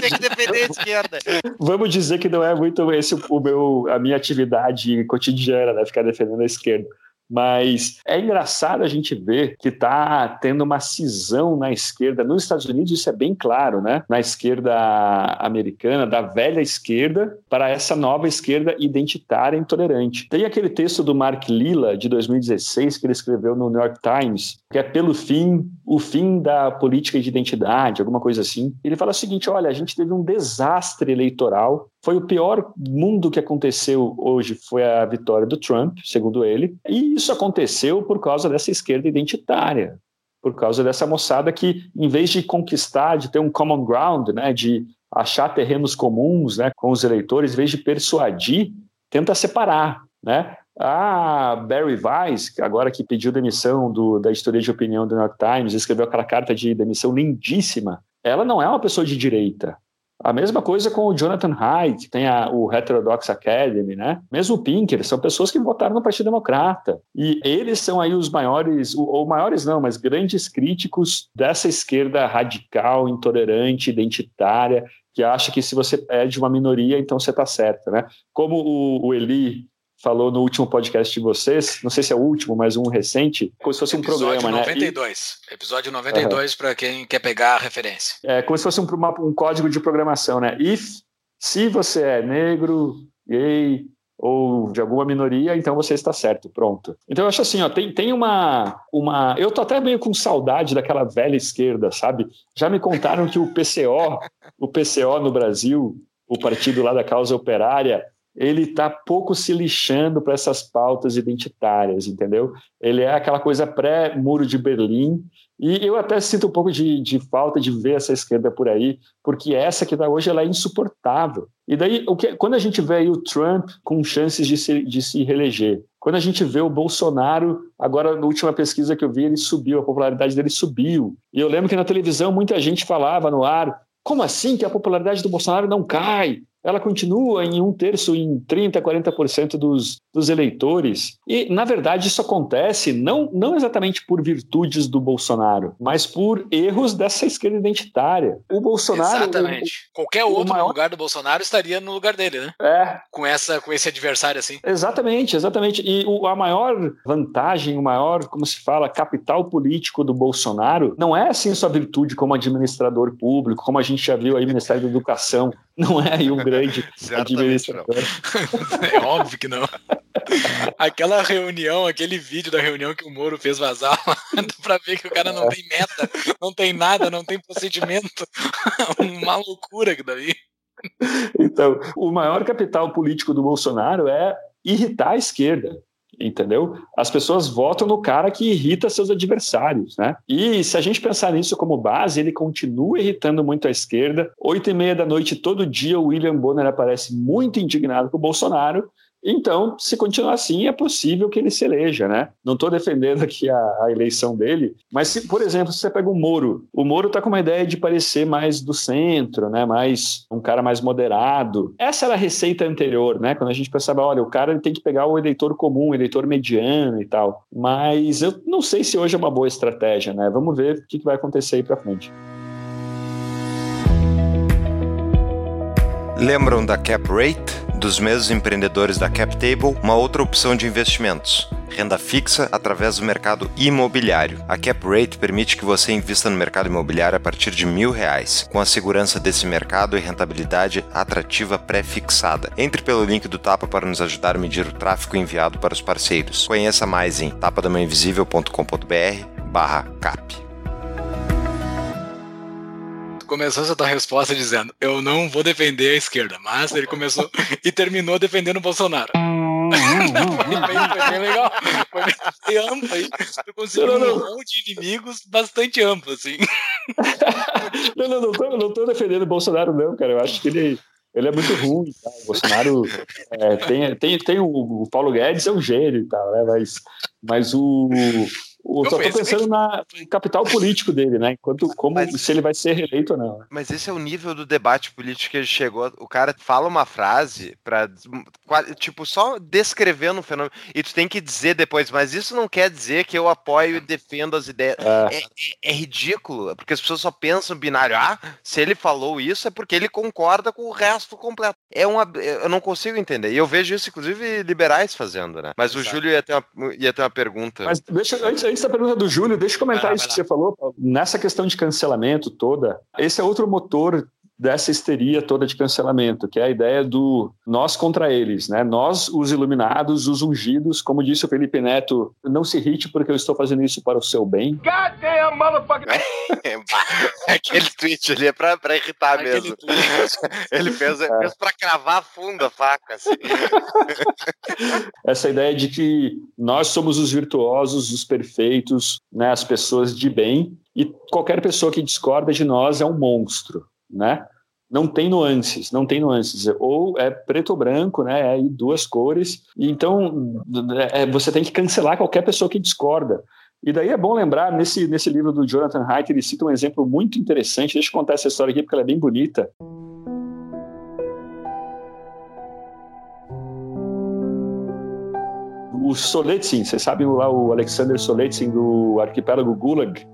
Tem que defender a esquerda. Vamos dizer que não é muito esse o meu, a minha atividade cotidiana, né? Ficar defendendo a esquerda. Mas é engraçado a gente ver que está tendo uma cisão na esquerda. Nos Estados Unidos, isso é bem claro, né? Na esquerda americana, da velha esquerda para essa nova esquerda identitária e intolerante. Tem aquele texto do Mark Lilla, de 2016, que ele escreveu no New York Times, que é pelo fim, o fim da política de identidade, alguma coisa assim. Ele fala o seguinte: olha, a gente teve um desastre eleitoral foi o pior mundo que aconteceu hoje foi a vitória do Trump, segundo ele, e isso aconteceu por causa dessa esquerda identitária, por causa dessa moçada que, em vez de conquistar, de ter um common ground, né, de achar terrenos comuns, né, com os eleitores, em vez de persuadir, tenta separar, né? A Barry Weiss, agora que pediu demissão do, da história de opinião do New York Times, escreveu aquela carta de demissão lindíssima. Ela não é uma pessoa de direita. A mesma coisa com o Jonathan Haidt, que tem a, o Heterodox Academy, né? Mesmo o Pinker, são pessoas que votaram no Partido Democrata. E eles são aí os maiores, ou maiores não, mas grandes críticos dessa esquerda radical, intolerante, identitária, que acha que se você é de uma minoria, então você está certo, né? Como o, o Eli falou no último podcast de vocês, não sei se é o último, mas um recente, como se fosse um Episódio programa, 92. né? Episódio 92, uhum. para quem quer pegar a referência. É como se fosse um, uma, um código de programação, né? If, se você é negro, gay ou de alguma minoria, então você está certo, pronto. Então eu acho assim, ó, tem, tem uma, uma... Eu tô até meio com saudade daquela velha esquerda, sabe? Já me contaram que o PCO, o PCO no Brasil, o partido lá da causa operária, ele está pouco se lixando para essas pautas identitárias, entendeu? Ele é aquela coisa pré-muro de Berlim, e eu até sinto um pouco de, de, falta de ver essa esquerda por aí, porque essa que está hoje ela é insuportável. E daí, o que, quando a gente vê aí o Trump com chances de se, de se reeleger, quando a gente vê o Bolsonaro, agora na última pesquisa que eu vi, ele subiu, a popularidade dele subiu. E eu lembro que na televisão muita gente falava no ar, como assim que a popularidade do Bolsonaro não cai? Ela continua em um terço, em 30%, 40% dos, dos eleitores. E, na verdade, isso acontece não, não exatamente por virtudes do Bolsonaro, mas por erros dessa esquerda identitária. O Bolsonaro. Exatamente. O, Qualquer outro maior... lugar do Bolsonaro estaria no lugar dele, né? É. Com, essa, com esse adversário assim. Exatamente, exatamente. E o, a maior vantagem, o maior, como se fala, capital político do Bolsonaro não é assim sua virtude como administrador público, como a gente já viu aí no Ministério da Educação. Não é aí um grande administrador. é óbvio que não. Aquela reunião, aquele vídeo da reunião que o Moro fez vazar, dá pra ver que o cara não é. tem meta, não tem nada, não tem procedimento. Uma loucura que daí. Então, o maior capital político do Bolsonaro é irritar a esquerda entendeu? As pessoas votam no cara que irrita seus adversários, né? E se a gente pensar nisso como base, ele continua irritando muito a esquerda. Oito e meia da noite, todo dia, o William Bonner aparece muito indignado com o Bolsonaro então, se continuar assim, é possível que ele se eleja, né? Não estou defendendo aqui a, a, eleição dele, mas se, por exemplo, se você pega o Moro, o Moro está com uma ideia de parecer mais do centro, né? Mais um cara mais moderado. Essa era a receita anterior, né? Quando a gente pensava, olha, o cara tem que pegar o eleitor comum, o eleitor mediano e tal. Mas eu não sei se hoje é uma boa estratégia, né? Vamos ver o que, que vai acontecer aí para frente. Lembram da Cap Rate? dos mesmos empreendedores da CapTable uma outra opção de investimentos renda fixa através do mercado imobiliário. A Cap Rate permite que você invista no mercado imobiliário a partir de mil reais, com a segurança desse mercado e rentabilidade atrativa pré-fixada. Entre pelo link do Tapa para nos ajudar a medir o tráfego enviado para os parceiros. Conheça mais em tapadamainvisível.com.br barra cap começou essa tua resposta dizendo: Eu não vou defender a esquerda, mas ele começou e terminou defendendo o Bolsonaro. foi, bem, foi bem legal. Foi bem amplo aí. Tu conseguiu não, não. um monte de inimigos bastante amplo, assim. não, não, não tô, não tô defendendo o Bolsonaro, não, cara. Eu acho que ele. Ele é muito ruim, tá? o Bolsonaro é, tem, tem, tem o, o Paulo Guedes é um gênio e tal, né? mas, mas o, eu só tô pensando na capital político dele, né? Enquanto como mas, se ele vai ser reeleito ou não. Mas esse é o nível do debate político que ele chegou. O cara fala uma frase para tipo só descrevendo um fenômeno e tu tem que dizer depois, mas isso não quer dizer que eu apoio e defendo as ideias. É, é, é ridículo, porque as pessoas só pensam binário. Ah, se ele falou isso é porque ele concorda com o resto completo. É uma, eu não consigo entender. E eu vejo isso inclusive liberais fazendo, né? Mas Exato. o Júlio ia ter uma, ia ter uma pergunta. Mas deixa antes, antes da pergunta do Júlio, deixa eu comentar isso que você falou. Nessa questão de cancelamento toda, esse é outro motor dessa histeria toda de cancelamento, que é a ideia do nós contra eles, né? Nós, os iluminados, os ungidos, como disse o Felipe Neto, não se irrite porque eu estou fazendo isso para o seu bem. God damn, motherfucker! Aquele tweet ali é pra, pra irritar Aquele mesmo. Ele fez, é. fez pra cravar fundo a faca. Assim. Essa ideia de que nós somos os virtuosos, os perfeitos, né? As pessoas de bem, e qualquer pessoa que discorda de nós é um monstro né? Não tem nuances, não tem nuances. Ou é preto ou branco, né? É duas cores. Então é, você tem que cancelar qualquer pessoa que discorda. E daí é bom lembrar, nesse, nesse livro do Jonathan Haidt, ele cita um exemplo muito interessante. Deixa eu contar essa história aqui, porque ela é bem bonita. O Solzhenitsyn, você sabe lá o Alexander Solzhenitsyn do arquipélago Gulag,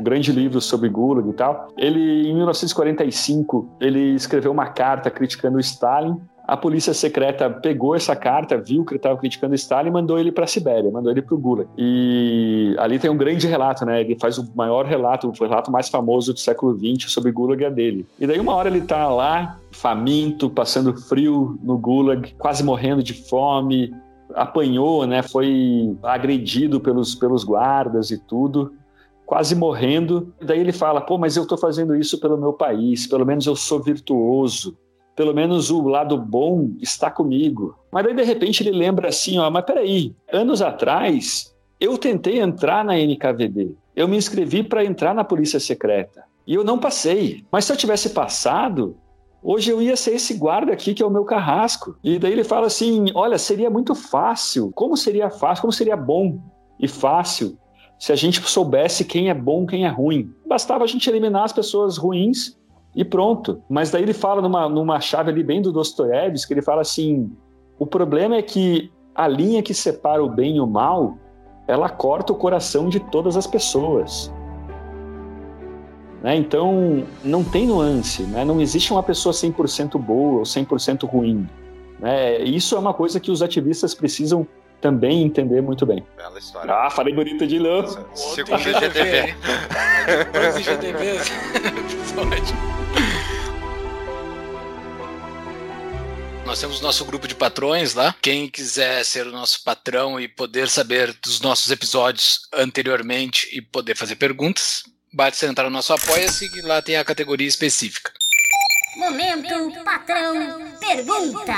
o grande livro sobre Gulag e tal. Ele, em 1945, ele escreveu uma carta criticando o Stalin. A polícia secreta pegou essa carta, viu que ele estava criticando Stalin e mandou ele para a Sibéria, mandou ele para o Gulag. E ali tem um grande relato, né? Ele faz o maior relato, o relato mais famoso do século XX sobre Gulag é dele. E daí uma hora ele está lá, faminto, passando frio no Gulag, quase morrendo de fome, apanhou, né? Foi agredido pelos, pelos guardas e tudo quase morrendo. Daí ele fala: pô, mas eu estou fazendo isso pelo meu país, pelo menos eu sou virtuoso, pelo menos o lado bom está comigo. Mas daí de repente ele lembra assim: ó, mas peraí, anos atrás eu tentei entrar na NKVD, eu me inscrevi para entrar na Polícia Secreta e eu não passei. Mas se eu tivesse passado, Hoje eu ia ser esse guarda aqui que é o meu carrasco. E daí ele fala assim: olha, seria muito fácil. Como seria fácil? Como seria bom e fácil se a gente soubesse quem é bom, quem é ruim. Bastava a gente eliminar as pessoas ruins e pronto. Mas daí ele fala numa, numa chave ali bem do Dostoiévski, que ele fala assim: o problema é que a linha que separa o bem e o mal, ela corta o coração de todas as pessoas. Né? Então, não tem nuance, né? não existe uma pessoa 100% boa ou 100% ruim. Né? Isso é uma coisa que os ativistas precisam também entender muito bem. Bela história. Ah, falei bonito de novo. Segundo GTV. Dois GTV. Nós temos nosso grupo de patrões lá. Quem quiser ser o nosso patrão e poder saber dos nossos episódios anteriormente e poder fazer perguntas, bate entrar no nosso Apoia-se e lá tem a categoria específica. Momento Patrão Pergunta.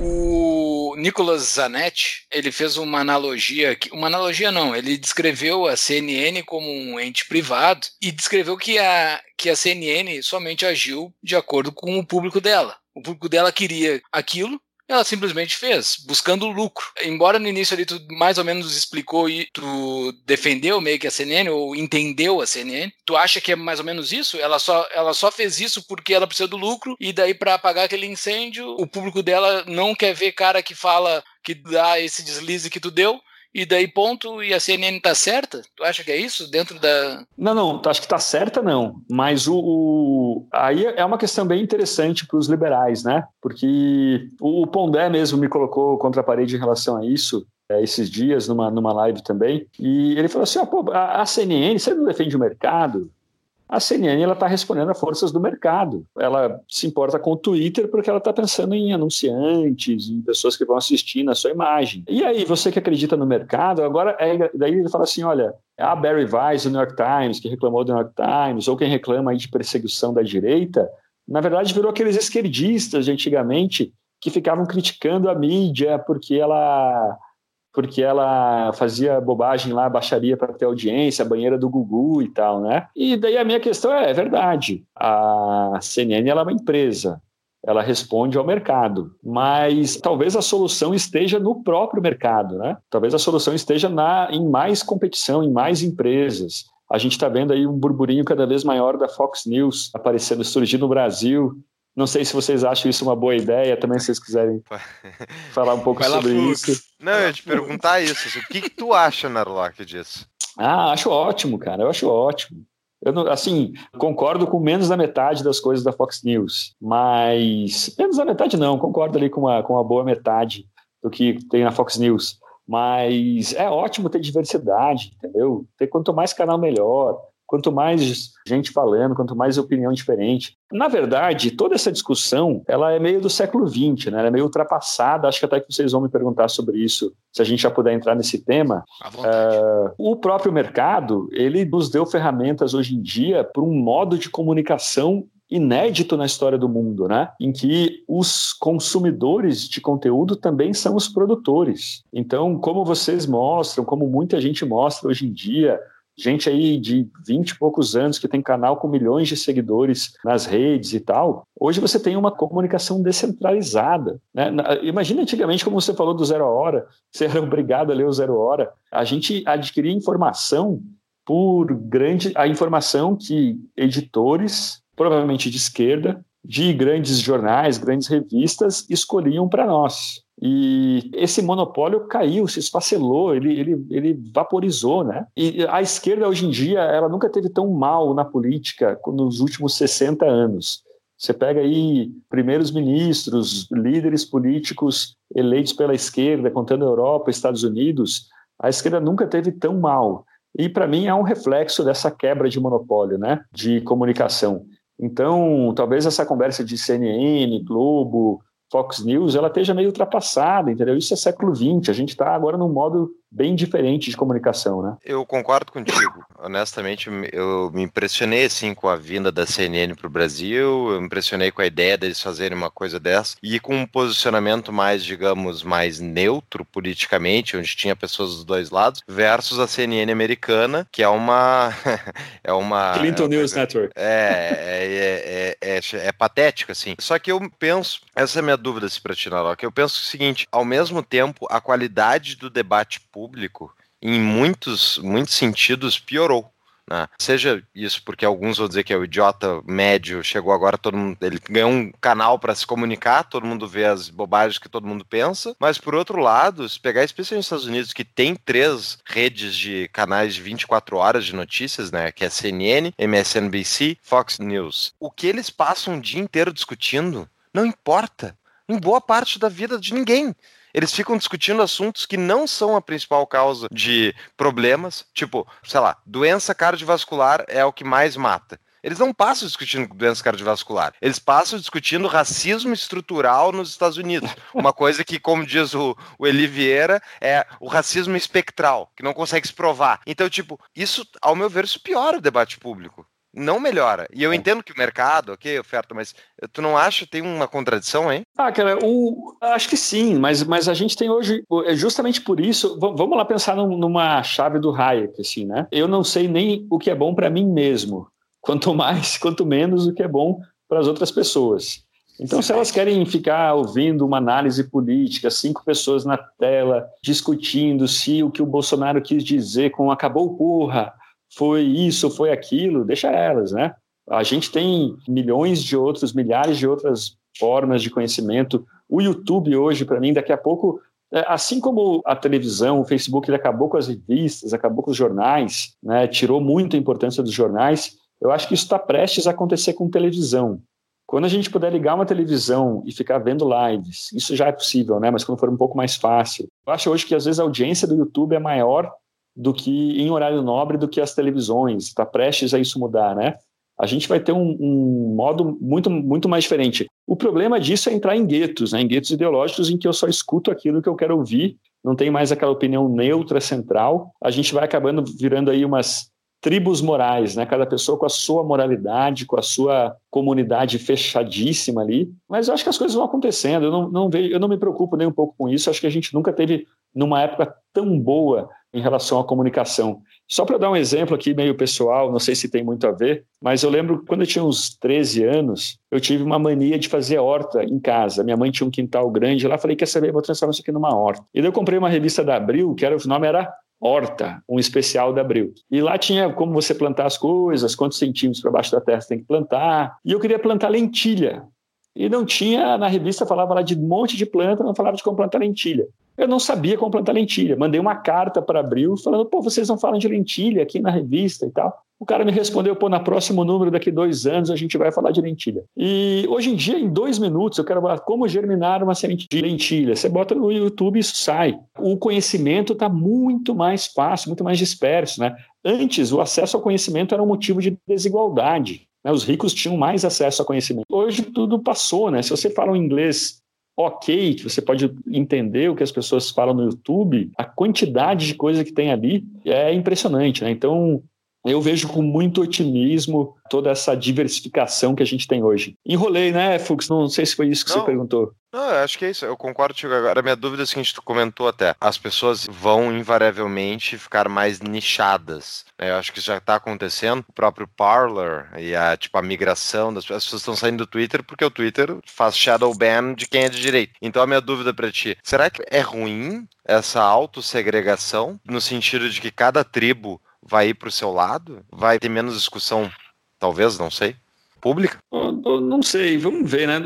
O Nicolas Zanetti, ele fez uma analogia, uma analogia não, ele descreveu a CNN como um ente privado e descreveu que a, que a CNN somente agiu de acordo com o público dela. O público dela queria aquilo ela simplesmente fez, buscando lucro. Embora no início ali tu mais ou menos explicou e tu defendeu meio que a CNN ou entendeu a CNN, tu acha que é mais ou menos isso? Ela só, ela só fez isso porque ela precisa do lucro e daí para apagar aquele incêndio, o público dela não quer ver cara que fala que dá esse deslize que tu deu, e daí ponto e a CNN tá certa? Tu acha que é isso dentro da. Não, não, acho que tá certa não. Mas o, o... aí é uma questão bem interessante para os liberais, né? Porque o Pondé mesmo me colocou contra a parede em relação a isso. é, esses dias numa, numa live também, e ele falou assim: oh, pô, a, a CNN, você não defende o mercado? A CNN ela está respondendo a forças do mercado. Ela se importa com o Twitter porque ela está pensando em anunciantes, em pessoas que vão assistir na sua imagem. E aí, você que acredita no mercado, agora é, daí ele fala assim: olha, a Barry Weiss do New York Times, que reclamou do New York Times, ou quem reclama de perseguição da direita, na verdade virou aqueles esquerdistas de antigamente que ficavam criticando a mídia porque ela porque ela fazia bobagem lá, baixaria para ter audiência, banheira do Gugu e tal, né? E daí a minha questão é, é verdade, a CNN ela é uma empresa, ela responde ao mercado, mas talvez a solução esteja no próprio mercado, né? Talvez a solução esteja na, em mais competição, em mais empresas. A gente está vendo aí um burburinho cada vez maior da Fox News aparecendo, surgindo no Brasil. Não sei se vocês acham isso uma boa ideia, também se vocês quiserem falar um pouco sobre isso. Não, eu ia te perguntar isso. O que, que tu acha, Narlock, disso? Ah, acho ótimo, cara. Eu acho ótimo. Eu não, assim, concordo com menos da metade das coisas da Fox News, mas menos da metade não, concordo ali com uma, com uma boa metade do que tem na Fox News. Mas é ótimo ter diversidade, entendeu? Ter quanto mais canal melhor. Quanto mais gente falando, quanto mais opinião diferente. Na verdade, toda essa discussão, ela é meio do século XX, né? Ela é meio ultrapassada. Acho que até que vocês vão me perguntar sobre isso, se a gente já puder entrar nesse tema. Uh, o próprio mercado, ele nos deu ferramentas hoje em dia para um modo de comunicação inédito na história do mundo, né? Em que os consumidores de conteúdo também são os produtores. Então, como vocês mostram, como muita gente mostra hoje em dia, gente aí de 20 e poucos anos que tem canal com milhões de seguidores nas redes e tal. Hoje você tem uma comunicação descentralizada. Né? Imagina antigamente, como você falou do Zero Hora, você era obrigado a ler o Zero Hora. A gente adquiria informação por grande. a informação que editores, provavelmente de esquerda, de grandes jornais, grandes revistas, escolhiam para nós. E esse monopólio caiu, se esfacelou, ele, ele, ele vaporizou, né? E a esquerda hoje em dia, ela nunca teve tão mal na política nos últimos 60 anos. Você pega aí primeiros ministros, líderes políticos eleitos pela esquerda, contando Europa, Estados Unidos, a esquerda nunca teve tão mal. E para mim é um reflexo dessa quebra de monopólio, né, de comunicação. Então, talvez essa conversa de CNN, Globo, Fox News, ela esteja meio ultrapassada, entendeu? Isso é século XX, a gente está agora num modo bem diferente de comunicação, né? Eu concordo contigo. Honestamente, eu me impressionei assim com a vinda da CNN para o Brasil, eu me impressionei com a ideia deles fazerem uma coisa dessa e com um posicionamento mais, digamos, mais neutro politicamente, onde tinha pessoas dos dois lados, versus a CNN americana, que é uma é uma Clinton é, News Network. É, é, é, é, patético assim. Só que eu penso, essa é a minha dúvida se para ti, que eu penso o seguinte, ao mesmo tempo, a qualidade do debate público, em muitos, muitos sentidos, piorou. Né? Seja isso porque alguns vão dizer que é o idiota médio, chegou agora, todo mundo, ele ganhou um canal para se comunicar, todo mundo vê as bobagens que todo mundo pensa, mas por outro lado, se pegar especialmente nos Estados Unidos, que tem três redes de canais de 24 horas de notícias, né, que é CNN, MSNBC, Fox News, o que eles passam o dia inteiro discutindo não importa em boa parte da vida de ninguém eles ficam discutindo assuntos que não são a principal causa de problemas, tipo, sei lá, doença cardiovascular é o que mais mata. Eles não passam discutindo doença cardiovascular. Eles passam discutindo racismo estrutural nos Estados Unidos. Uma coisa que, como diz o, o Eli Vieira, é o racismo espectral, que não consegue se provar. Então, tipo, isso, ao meu ver, isso piora o debate público não melhora. E eu entendo que o mercado, ok, oferta, mas tu não acha que tem uma contradição hein? Ah, cara, o, acho que sim, mas, mas a gente tem hoje, é justamente por isso, vamos lá pensar numa chave do Hayek, assim, né? Eu não sei nem o que é bom para mim mesmo, quanto mais, quanto menos o que é bom para as outras pessoas. Então, se elas querem ficar ouvindo uma análise política, cinco pessoas na tela discutindo se o que o Bolsonaro quis dizer com acabou porra, foi isso, foi aquilo, deixa elas, né? A gente tem milhões de outros, milhares de outras formas de conhecimento. O YouTube hoje, para mim, daqui a pouco, é, assim como a televisão, o Facebook, ele acabou com as revistas, acabou com os jornais, né? tirou muita importância dos jornais. Eu acho que isso está prestes a acontecer com televisão. Quando a gente puder ligar uma televisão e ficar vendo lives, isso já é possível, né? Mas quando for um pouco mais fácil. Eu acho hoje que às vezes a audiência do YouTube é maior do que em horário nobre do que as televisões. Está prestes a isso mudar, né? A gente vai ter um, um, modo muito, muito mais diferente. O problema disso é entrar em guetos, né? em guetos ideológicos em que eu só escuto aquilo que eu quero ouvir, não tem mais aquela opinião neutra central. A gente vai acabando virando aí umas tribos morais, né? Cada pessoa com a sua moralidade, com a sua comunidade fechadíssima ali. Mas eu acho que as coisas vão acontecendo. Eu não, não vejo, eu não me preocupo nem um pouco com isso. Acho que a gente nunca teve numa época tão boa em relação à comunicação. Só para dar um exemplo aqui meio pessoal, não sei se tem muito a ver, mas eu lembro quando eu tinha uns 13 anos, eu tive uma mania de fazer horta em casa. Minha mãe tinha um quintal grande lá, falei, quer saber, vou transformar isso aqui numa horta. E daí eu comprei uma revista da Abril, que era, o nome era horta, um especial da Abril. E lá tinha como você plantar as coisas, quantos centímetros para baixo da terra você tem que plantar. E eu queria plantar lentilha. E não tinha, na revista falava lá de um monte de planta, não falava de como plantar lentilha. Eu não sabia como plantar lentilha. Mandei uma carta para Abril falando, pô, vocês não falam de lentilha aqui na revista e tal. O cara me respondeu, pô, na próximo número, daqui dois anos, a gente vai falar de lentilha. E hoje em dia, em dois minutos, eu quero falar como germinar uma semente de lentilha. Você bota no YouTube e isso sai. O conhecimento está muito mais fácil, muito mais disperso, né? Antes, o acesso ao conhecimento era um motivo de desigualdade. Né? Os ricos tinham mais acesso ao conhecimento. Hoje tudo passou, né? Se você fala um inglês ok, que você pode entender o que as pessoas falam no YouTube, a quantidade de coisa que tem ali é impressionante, né? Então, eu vejo com muito otimismo toda essa diversificação que a gente tem hoje. Enrolei, né, Fux? Não sei se foi isso que Não. você perguntou. Não, eu acho que é isso. Eu concordo contigo agora. A minha dúvida é a seguinte, tu comentou até. As pessoas vão invariavelmente ficar mais nichadas. Né? Eu acho que isso já está acontecendo. O próprio Parler e a, tipo, a migração das pessoas estão saindo do Twitter porque o Twitter faz shadow ban de quem é de direito. Então a minha dúvida para ti, será que é ruim essa autossegregação no sentido de que cada tribo vai ir para o seu lado? Vai ter menos discussão, talvez, não sei, pública? não sei, vamos ver, né?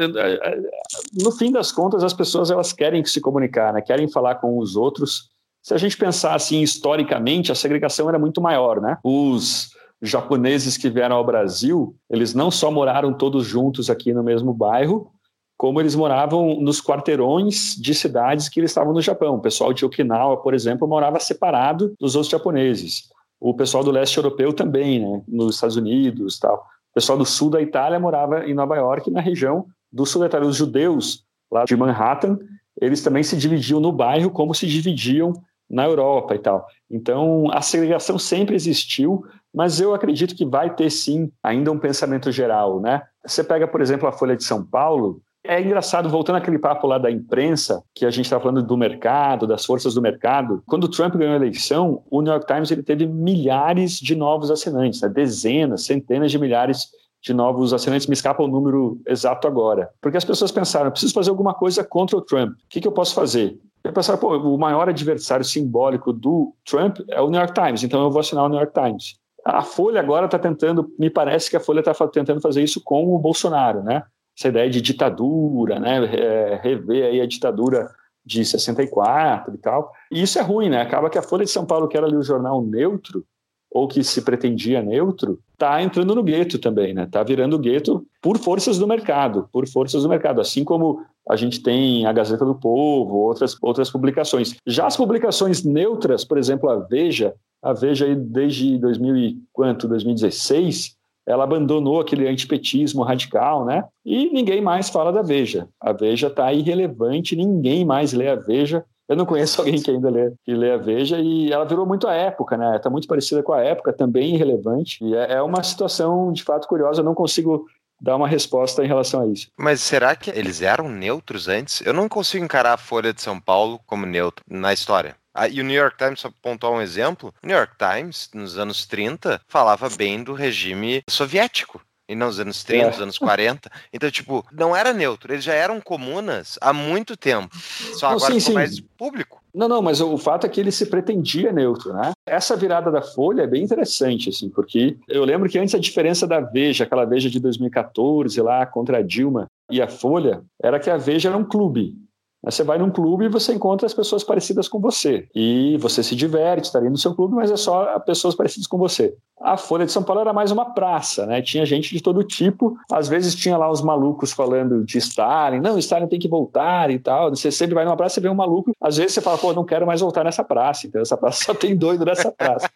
No fim das contas, as pessoas elas querem se comunicar, né? Querem falar com os outros. Se a gente pensar assim historicamente, a segregação era muito maior, né? Os japoneses que vieram ao Brasil, eles não só moraram todos juntos aqui no mesmo bairro, como eles moravam nos quarteirões de cidades que eles estavam no Japão. O pessoal de Okinawa, por exemplo, morava separado dos outros japoneses. O pessoal do leste europeu também, né, nos Estados Unidos tal. O pessoal do sul da Itália morava em Nova York, na região do sul da Itália. Os judeus lá de Manhattan, eles também se dividiam no bairro como se dividiam na Europa e tal. Então, a segregação sempre existiu, mas eu acredito que vai ter sim ainda um pensamento geral, né? Você pega, por exemplo, a Folha de São Paulo, é engraçado, voltando àquele papo lá da imprensa, que a gente está falando do mercado, das forças do mercado. Quando o Trump ganhou a eleição, o New York Times ele teve milhares de novos assinantes, né? dezenas, centenas de milhares de novos assinantes. Me escapa o número exato agora. Porque as pessoas pensaram, preciso fazer alguma coisa contra o Trump. O que, que eu posso fazer? Eu pensaram, pô, o maior adversário simbólico do Trump é o New York Times, então eu vou assinar o New York Times. A Folha agora está tentando, me parece que a Folha está tentando fazer isso com o Bolsonaro, né? Essa ideia de ditadura, né? É, rever aí a ditadura de 64 e tal. E isso é ruim, né? Acaba que a Folha de São Paulo, que era ali o jornal neutro, ou que se pretendia neutro, está entrando no gueto também, né? Está virando gueto por forças do mercado, por forças do mercado, assim como a gente tem a Gazeta do Povo, outras, outras publicações. Já as publicações neutras, por exemplo, a Veja, a Veja aí desde 2000 e quanto, 2016, ela abandonou aquele antipetismo radical, né? E ninguém mais fala da Veja. A Veja está irrelevante, ninguém mais lê a Veja. Eu não conheço alguém que ainda lê, que lê a Veja e ela virou muito a época, né? Está muito parecida com a época, também irrelevante. E é, é uma situação de fato curiosa. Eu não consigo dar uma resposta em relação a isso. Mas será que eles eram neutros antes? Eu não consigo encarar a Folha de São Paulo como neutro na história. Ah, e o New York Times, só pontuar um exemplo, o New York Times, nos anos 30, falava bem do regime soviético. E não nos anos 30, é. nos anos 40. Então, tipo, não era neutro. Eles já eram comunas há muito tempo. Só não, agora sim, sim. mais público. Não, não, mas o fato é que ele se pretendia neutro, né? Essa virada da Folha é bem interessante, assim, porque eu lembro que antes a diferença da Veja, aquela Veja de 2014 lá contra a Dilma e a Folha, era que a Veja era um clube. Mas você vai num clube e você encontra as pessoas parecidas com você. E você se diverte, está ali no seu clube, mas é só pessoas parecidas com você. A Folha de São Paulo era mais uma praça, né? Tinha gente de todo tipo. Às vezes tinha lá os malucos falando de Stalin. Não, Stalin tem que voltar e tal. Você sempre vai numa praça e vê um maluco. Às vezes você fala, pô, não quero mais voltar nessa praça. Então essa praça só tem doido nessa praça.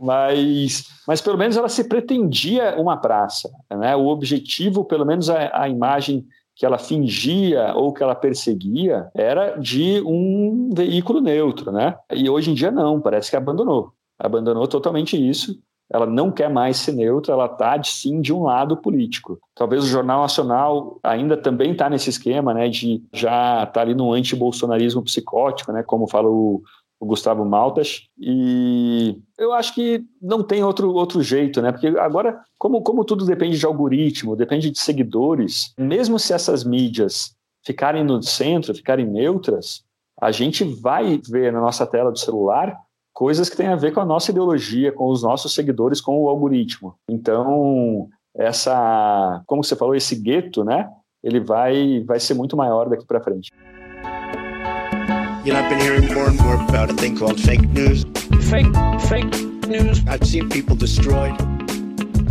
mas, mas pelo menos ela se pretendia uma praça. Né? O objetivo, pelo menos a, a imagem que ela fingia ou que ela perseguia era de um veículo neutro, né? E hoje em dia não, parece que abandonou. Abandonou totalmente isso. Ela não quer mais ser neutra, ela está sim de um lado político. Talvez o Jornal Nacional ainda também está nesse esquema, né, de já estar tá ali no anti-bolsonarismo psicótico, né, como fala o, o Gustavo Maltas, e eu acho que não tem outro, outro jeito, né? Porque agora, como, como tudo depende de algoritmo, depende de seguidores, mesmo se essas mídias ficarem no centro, ficarem neutras, a gente vai ver na nossa tela do celular coisas que têm a ver com a nossa ideologia, com os nossos seguidores, com o algoritmo. Então, essa, como você falou, esse gueto, né? Ele vai, vai ser muito maior daqui para frente. You know, I've been hearing more and more about a thing called fake news. Fake, fake news. I've seen people destroyed,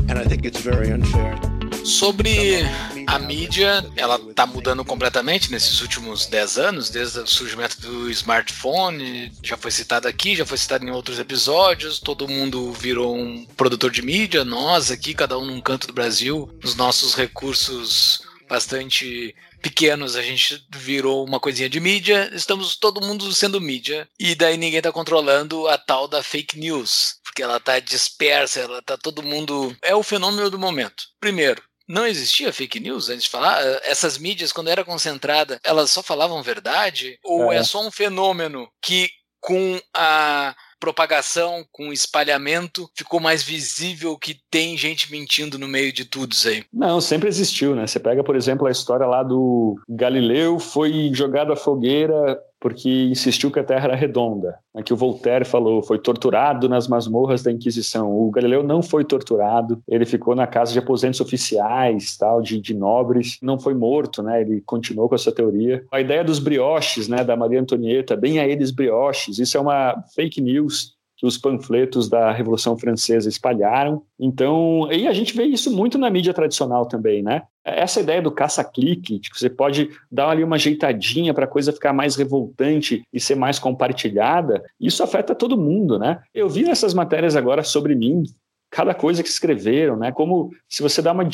and I think it's very unfair. Sobre a mídia, ela está mudando completamente nesses últimos 10 anos, desde o surgimento do smartphone, já foi citado aqui, já foi citado em outros episódios, todo mundo virou um produtor de mídia, nós aqui, cada um num canto do Brasil, os nossos recursos bastante pequenos, a gente virou uma coisinha de mídia, estamos todo mundo sendo mídia, e daí ninguém tá controlando a tal da fake news, porque ela tá dispersa, ela tá todo mundo. É o fenômeno do momento. Primeiro, não existia fake news antes de falar? Essas mídias, quando era concentrada, elas só falavam verdade? Ou é, é só um fenômeno que, com a propagação, com espalhamento, ficou mais visível que tem gente mentindo no meio de tudo isso aí? Não, sempre existiu, né? Você pega, por exemplo, a história lá do Galileu foi jogado à fogueira porque insistiu que a Terra era redonda. É que o Voltaire falou, foi torturado nas masmorras da Inquisição. O Galileu não foi torturado, ele ficou na casa de aposentos oficiais, tal, de, de nobres, não foi morto, né? Ele continuou com essa teoria. A ideia dos brioches, né, da Maria Antonieta, bem a eles brioches, isso é uma fake news que os panfletos da Revolução Francesa espalharam. Então, e a gente vê isso muito na mídia tradicional também, né? Essa ideia do caça-clique, que você pode dar ali uma ajeitadinha para a coisa ficar mais revoltante e ser mais compartilhada, isso afeta todo mundo, né? Eu vi nessas matérias agora sobre mim, cada coisa que escreveram, né? Como se você dá uma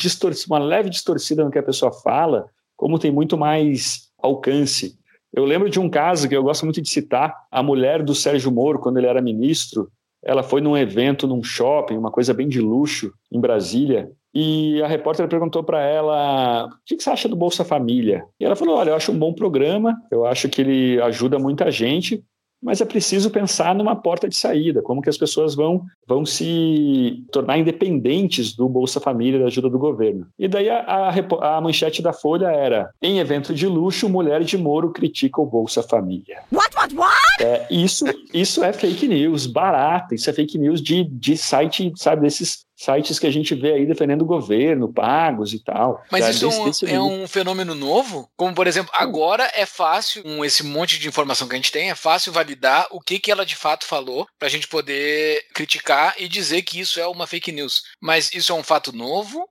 uma leve distorcida no que a pessoa fala, como tem muito mais alcance. Eu lembro de um caso que eu gosto muito de citar, a mulher do Sérgio Moro, quando ele era ministro, ela foi num evento, num shopping, uma coisa bem de luxo, em Brasília, e a repórter perguntou para ela: o que você acha do Bolsa Família? E ela falou: olha, eu acho um bom programa, eu acho que ele ajuda muita gente, mas é preciso pensar numa porta de saída, como que as pessoas vão, vão se tornar independentes do Bolsa Família, da ajuda do governo. E daí a, a, a, manchete da Folha era: em evento de luxo, mulher de Moro critica o Bolsa Família. What, what, what? É, isso, isso é fake news, barata, isso é fake news de, de site, sabe, desses sites que a gente vê aí defendendo o governo, pagos e tal. Mas isso desse, é, um, desse é um, fenômeno novo? Como, por exemplo, agora é fácil, com esse monte de informação que a gente tem, é fácil validar o que, que ela de fato falou para a gente poder criticar e dizer que isso é uma fake news. Mas isso é um fato novo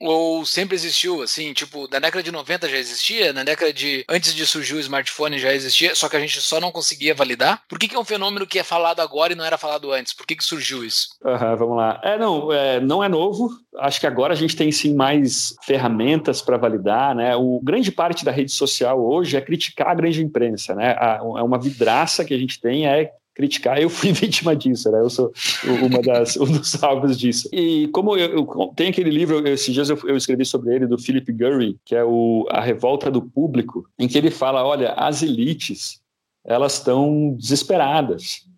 ou sempre existiu, assim, tipo, na década de 90 já existia, na década de. Antes de surgir o smartphone já existia, só que a gente só não conseguia validar? Por que, que é um fenômeno que é falado agora e não era falado antes? Por que, que surgiu isso? Uhum, vamos lá. É, não, é, não é novo. Acho que agora a gente tem sim mais ferramentas para validar, né? O grande parte da rede social hoje é criticar a grande imprensa, né? A, é uma vidraça que a gente tem é criticar, eu fui vítima disso, né? Eu sou uma das, um dos alvos disso. E como eu, eu tem aquele livro, esses dias eu, eu, escrevi sobre ele, do Philip Gurry, que é o A Revolta do Público, em que ele fala, olha, as elites, elas estão desesperadas.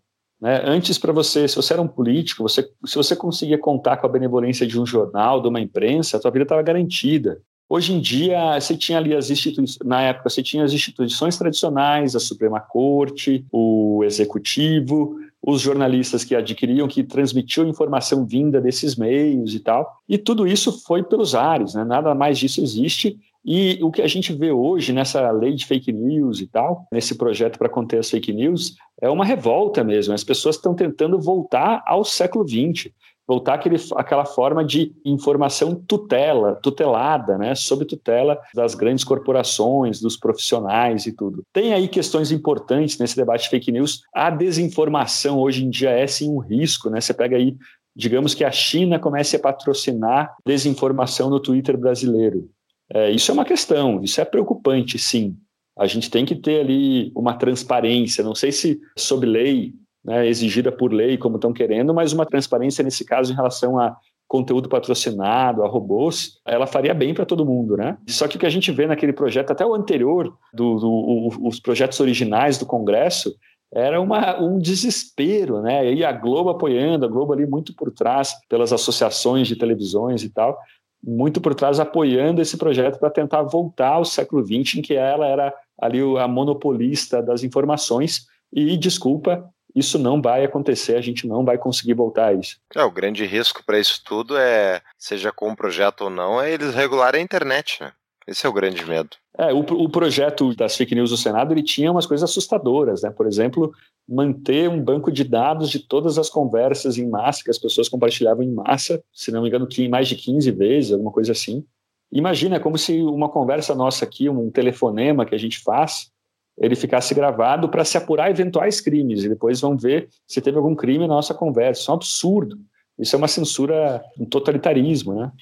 Né? Antes, para você, se você era um político, você, se você conseguia contar com a benevolência de um jornal, de uma imprensa, a tua vida estava garantida. Hoje em dia, você tinha ali as instituições, na época, você tinha as instituições tradicionais, a Suprema Corte, o Executivo, os jornalistas que adquiriam, que transmitiam informação vinda desses meios e tal. E tudo isso foi pelos ares, né? nada mais disso existe. E o que a gente vê hoje nessa lei de fake news e tal, nesse projeto para conter as fake news, é uma revolta mesmo. As pessoas estão tentando voltar ao século XX voltar àquele, àquela forma de informação tutela, tutelada, né, sob tutela das grandes corporações, dos profissionais e tudo. Tem aí questões importantes nesse debate de fake news. A desinformação hoje em dia é sim um risco, né? Você pega aí, digamos que a China comece a patrocinar desinformação no Twitter brasileiro. É, isso é uma questão, isso é preocupante, sim. A gente tem que ter ali uma transparência. Não sei se sob lei né, exigida por lei, como estão querendo, mas uma transparência nesse caso em relação a conteúdo patrocinado, a robôs, ela faria bem para todo mundo, né? Só que o que a gente vê naquele projeto, até o anterior, do, do o, os projetos originais do Congresso, era uma, um desespero, né? E a Globo apoiando, a Globo ali muito por trás, pelas associações de televisões e tal, muito por trás apoiando esse projeto para tentar voltar ao século XX, em que ela era ali a monopolista das informações. E, desculpa, isso não vai acontecer, a gente não vai conseguir voltar a isso. É, o grande risco para isso tudo é, seja com um projeto ou não, é eles regularem a internet, né? Esse é o grande medo. É, o, o projeto das fake news do Senado ele tinha umas coisas assustadoras, né? Por exemplo, manter um banco de dados de todas as conversas em massa que as pessoas compartilhavam em massa, se não me engano, que mais de 15 vezes, alguma coisa assim. Imagina, é como se uma conversa nossa aqui, um telefonema que a gente faz, ele ficasse gravado para se apurar eventuais crimes e depois vão ver se teve algum crime na nossa conversa. Isso é um absurdo. Isso é uma censura, um totalitarismo, né?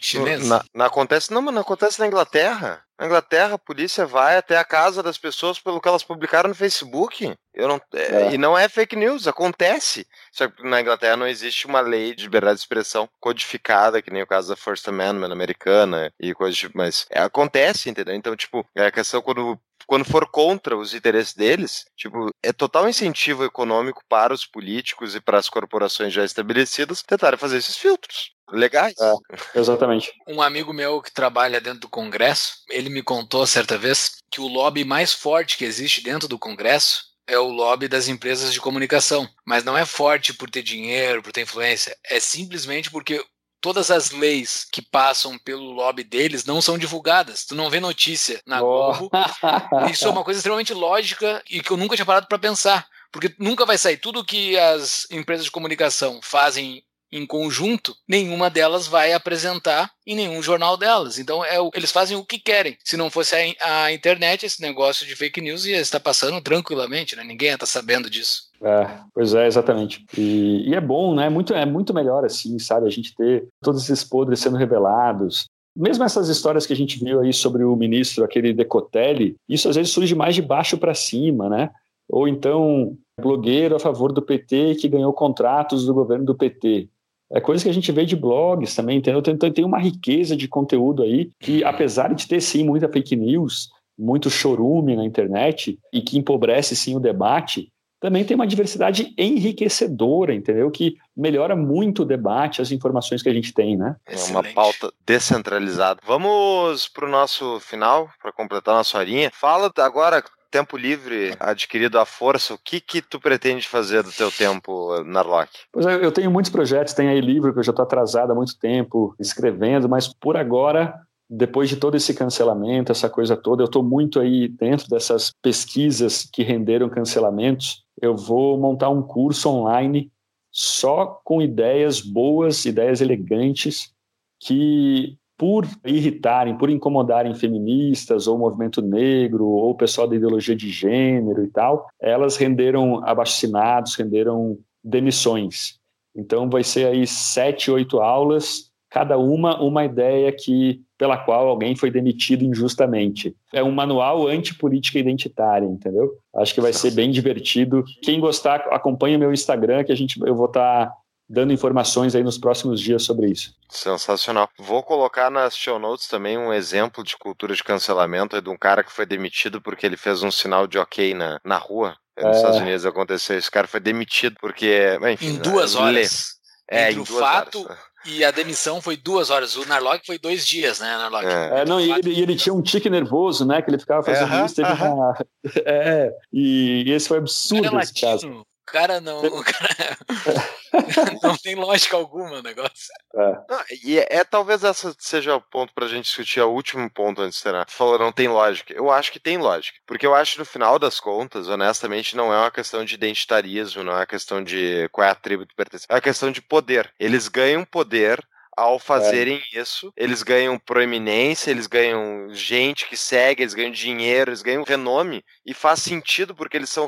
Na, não acontece, não, mas não acontece na Inglaterra. Na Inglaterra, a polícia vai até a casa das pessoas pelo que elas publicaram no Facebook. Eu não, é, é. E não é fake news, acontece. Só que na Inglaterra não existe uma lei de liberdade de expressão codificada, que nem o caso da First Amendment americana e coisas tipo, mas é, acontece, entendeu? Então, tipo, é a questão quando quando for contra os interesses deles, tipo, é total incentivo econômico para os políticos e para as corporações já estabelecidas tentarem fazer esses filtros legais. É, exatamente. Um amigo meu que trabalha dentro do Congresso, ele me contou certa vez que o lobby mais forte que existe dentro do Congresso é o lobby das empresas de comunicação. Mas não é forte por ter dinheiro, por ter influência. É simplesmente porque todas as leis que passam pelo lobby deles não são divulgadas. Tu não vê notícia na oh. Globo. Isso é uma coisa extremamente lógica e que eu nunca tinha parado para pensar. Porque nunca vai sair tudo que as empresas de comunicação fazem em conjunto, nenhuma delas vai apresentar em nenhum jornal delas. Então é, eles fazem o que querem. Se não fosse a, a internet, esse negócio de fake news ia estar passando tranquilamente, né? ninguém ia estar sabendo disso. É, pois é, exatamente. E, e, é bom, né? Muito, é muito melhor assim, sabe? A gente ter todos esses podres sendo revelados. Mesmo essas histórias que a gente viu aí sobre o ministro, aquele Decotelli, isso às vezes surge mais de baixo para cima, né? Ou então, blogueiro a favor do PT que ganhou contratos do governo do PT. É coisa que a gente vê de blogs também, entendeu? Então tem uma riqueza de conteúdo aí que, apesar de ter sim muita fake news, muito chorume na internet e que empobrece sim o debate, também tem uma diversidade enriquecedora, entendeu? Que melhora muito o debate, as informações que a gente tem, né? É uma pauta descentralizada. Vamos para o nosso final, para completar nossa horinha. Fala agora, tempo livre adquirido à força, o que que tu pretende fazer do teu tempo, Narlock? Pois é, eu tenho muitos projetos, tem aí livro que eu já estou atrasado há muito tempo escrevendo, mas por agora depois de todo esse cancelamento, essa coisa toda, eu estou muito aí dentro dessas pesquisas que renderam cancelamentos eu vou montar um curso online só com ideias boas, ideias elegantes, que por irritarem, por incomodarem feministas ou movimento negro ou pessoal da ideologia de gênero e tal, elas renderam abaixo-assinados, renderam demissões. Então vai ser aí sete, oito aulas, cada uma uma ideia que pela qual alguém foi demitido injustamente. É um manual antipolítica identitária, entendeu? Acho que vai ser bem divertido. Quem gostar, acompanha meu Instagram, que a gente, eu vou estar tá dando informações aí nos próximos dias sobre isso. Sensacional. Vou colocar nas show notes também um exemplo de cultura de cancelamento de um cara que foi demitido porque ele fez um sinal de ok na, na rua. Nos é... Estados Unidos aconteceu. Esse cara foi demitido porque, enfim, em duas horas. É, Entre o fato horas. E a demissão foi duas horas. O Narlock foi dois dias, né, Narlock? É, não, e ele, e ele, tinha um tique nervoso, né? Que ele ficava fazendo é, isso. Uh uma... É, e, esse foi absurdo cara esse caso. O cara não. O cara... não tem lógica alguma o negócio. É. Não, e é, é, talvez essa seja o ponto pra gente discutir, é o último ponto antes de terminar. Tu falou não tem lógica. Eu acho que tem lógica. Porque eu acho que no final das contas, honestamente, não é uma questão de identitarismo, não é uma questão de qual é a tribo que pertence. É uma questão de poder. Eles ganham poder ao fazerem é. isso, eles ganham proeminência, eles ganham gente que segue, eles ganham dinheiro, eles ganham renome, e faz sentido porque eles são,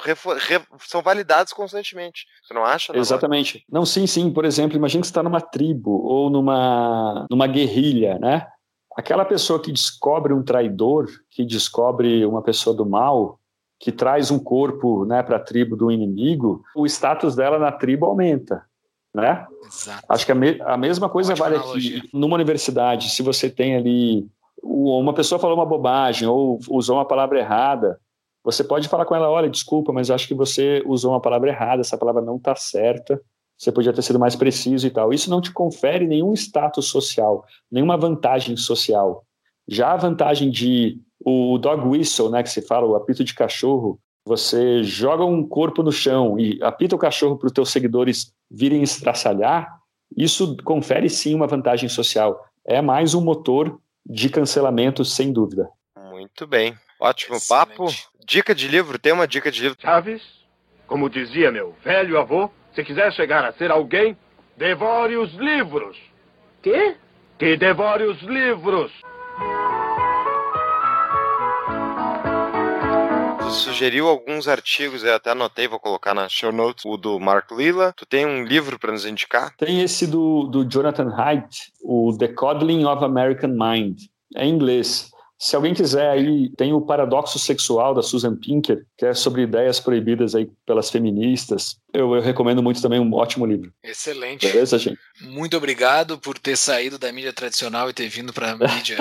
são validados constantemente. Você não acha? Exatamente. Não, sim, sim. Por exemplo, imagine que você está numa tribo ou numa, numa guerrilha, né? Aquela pessoa que descobre um traidor, que descobre uma pessoa do mal, que traz um corpo né, para a tribo do inimigo, o status dela na tribo aumenta né? Exato. Acho que a, me, a mesma coisa Ótima vale analogia. aqui. Numa universidade, se você tem ali uma pessoa falou uma bobagem ou usou uma palavra errada, você pode falar com ela, olha, desculpa, mas acho que você usou uma palavra errada, essa palavra não está certa, você podia ter sido mais preciso e tal. Isso não te confere nenhum status social, nenhuma vantagem social. Já a vantagem de o dog whistle, né, que se fala, o apito de cachorro, você joga um corpo no chão e apita o cachorro para os teus seguidores virem estraçalhar, isso confere sim uma vantagem social. É mais um motor de cancelamento, sem dúvida. Muito bem. Ótimo Excelente. papo. Dica de livro, tem uma dica de livro. Chaves, como dizia meu velho avô, se quiser chegar a ser alguém, devore os livros. Quê? Que devore os livros. Sugeriu alguns artigos, eu até anotei, vou colocar na show notes, o do Mark Lilla. Tu tem um livro para nos indicar? Tem esse do, do Jonathan Haidt, o The Coddling of American Mind. É em inglês. Se alguém quiser aí, tem o Paradoxo Sexual da Susan Pinker, que é sobre ideias proibidas aí pelas feministas. Eu, eu recomendo muito também, um ótimo livro. Excelente. Beleza, gente? Muito obrigado por ter saído da mídia tradicional e ter vindo para a mídia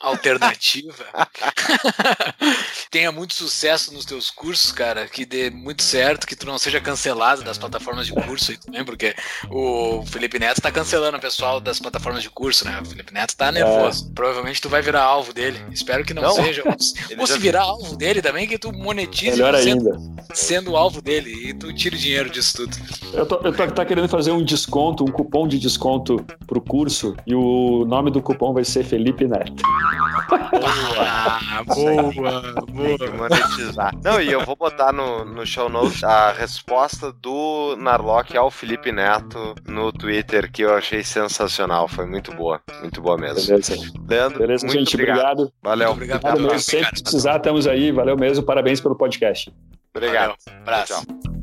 alternativa. Tenha muito sucesso nos teus cursos, cara, que dê muito certo, que tu não seja cancelado das plataformas de curso, aí também, porque o Felipe Neto tá cancelando o pessoal das plataformas de curso, né? O Felipe Neto tá nervoso. É. Provavelmente tu vai virar alvo dele. Espero que não, não. seja. Ou se virar alvo dele também, que tu monetize Melhor sendo, ainda. sendo alvo dele e tu tire dinheiro disso tudo. Eu tô, eu tô tá querendo fazer um desconto, um cupom de desconto pro curso e o nome do cupom vai ser Felipe Neto certo. Boa, boa, boa. Que monetizar. Não, e eu vou botar no, no show notes a resposta do Narlock ao Felipe Neto no Twitter, que eu achei sensacional. Foi muito boa. Muito boa mesmo. Beleza. Leandro, Beleza, muito gente. Obrigado. obrigado. Valeu. Muito obrigado. obrigado mesmo. Sempre precisar, estamos aí. Valeu mesmo. Parabéns pelo podcast. Obrigado. Valeu. Abraço. Tchau.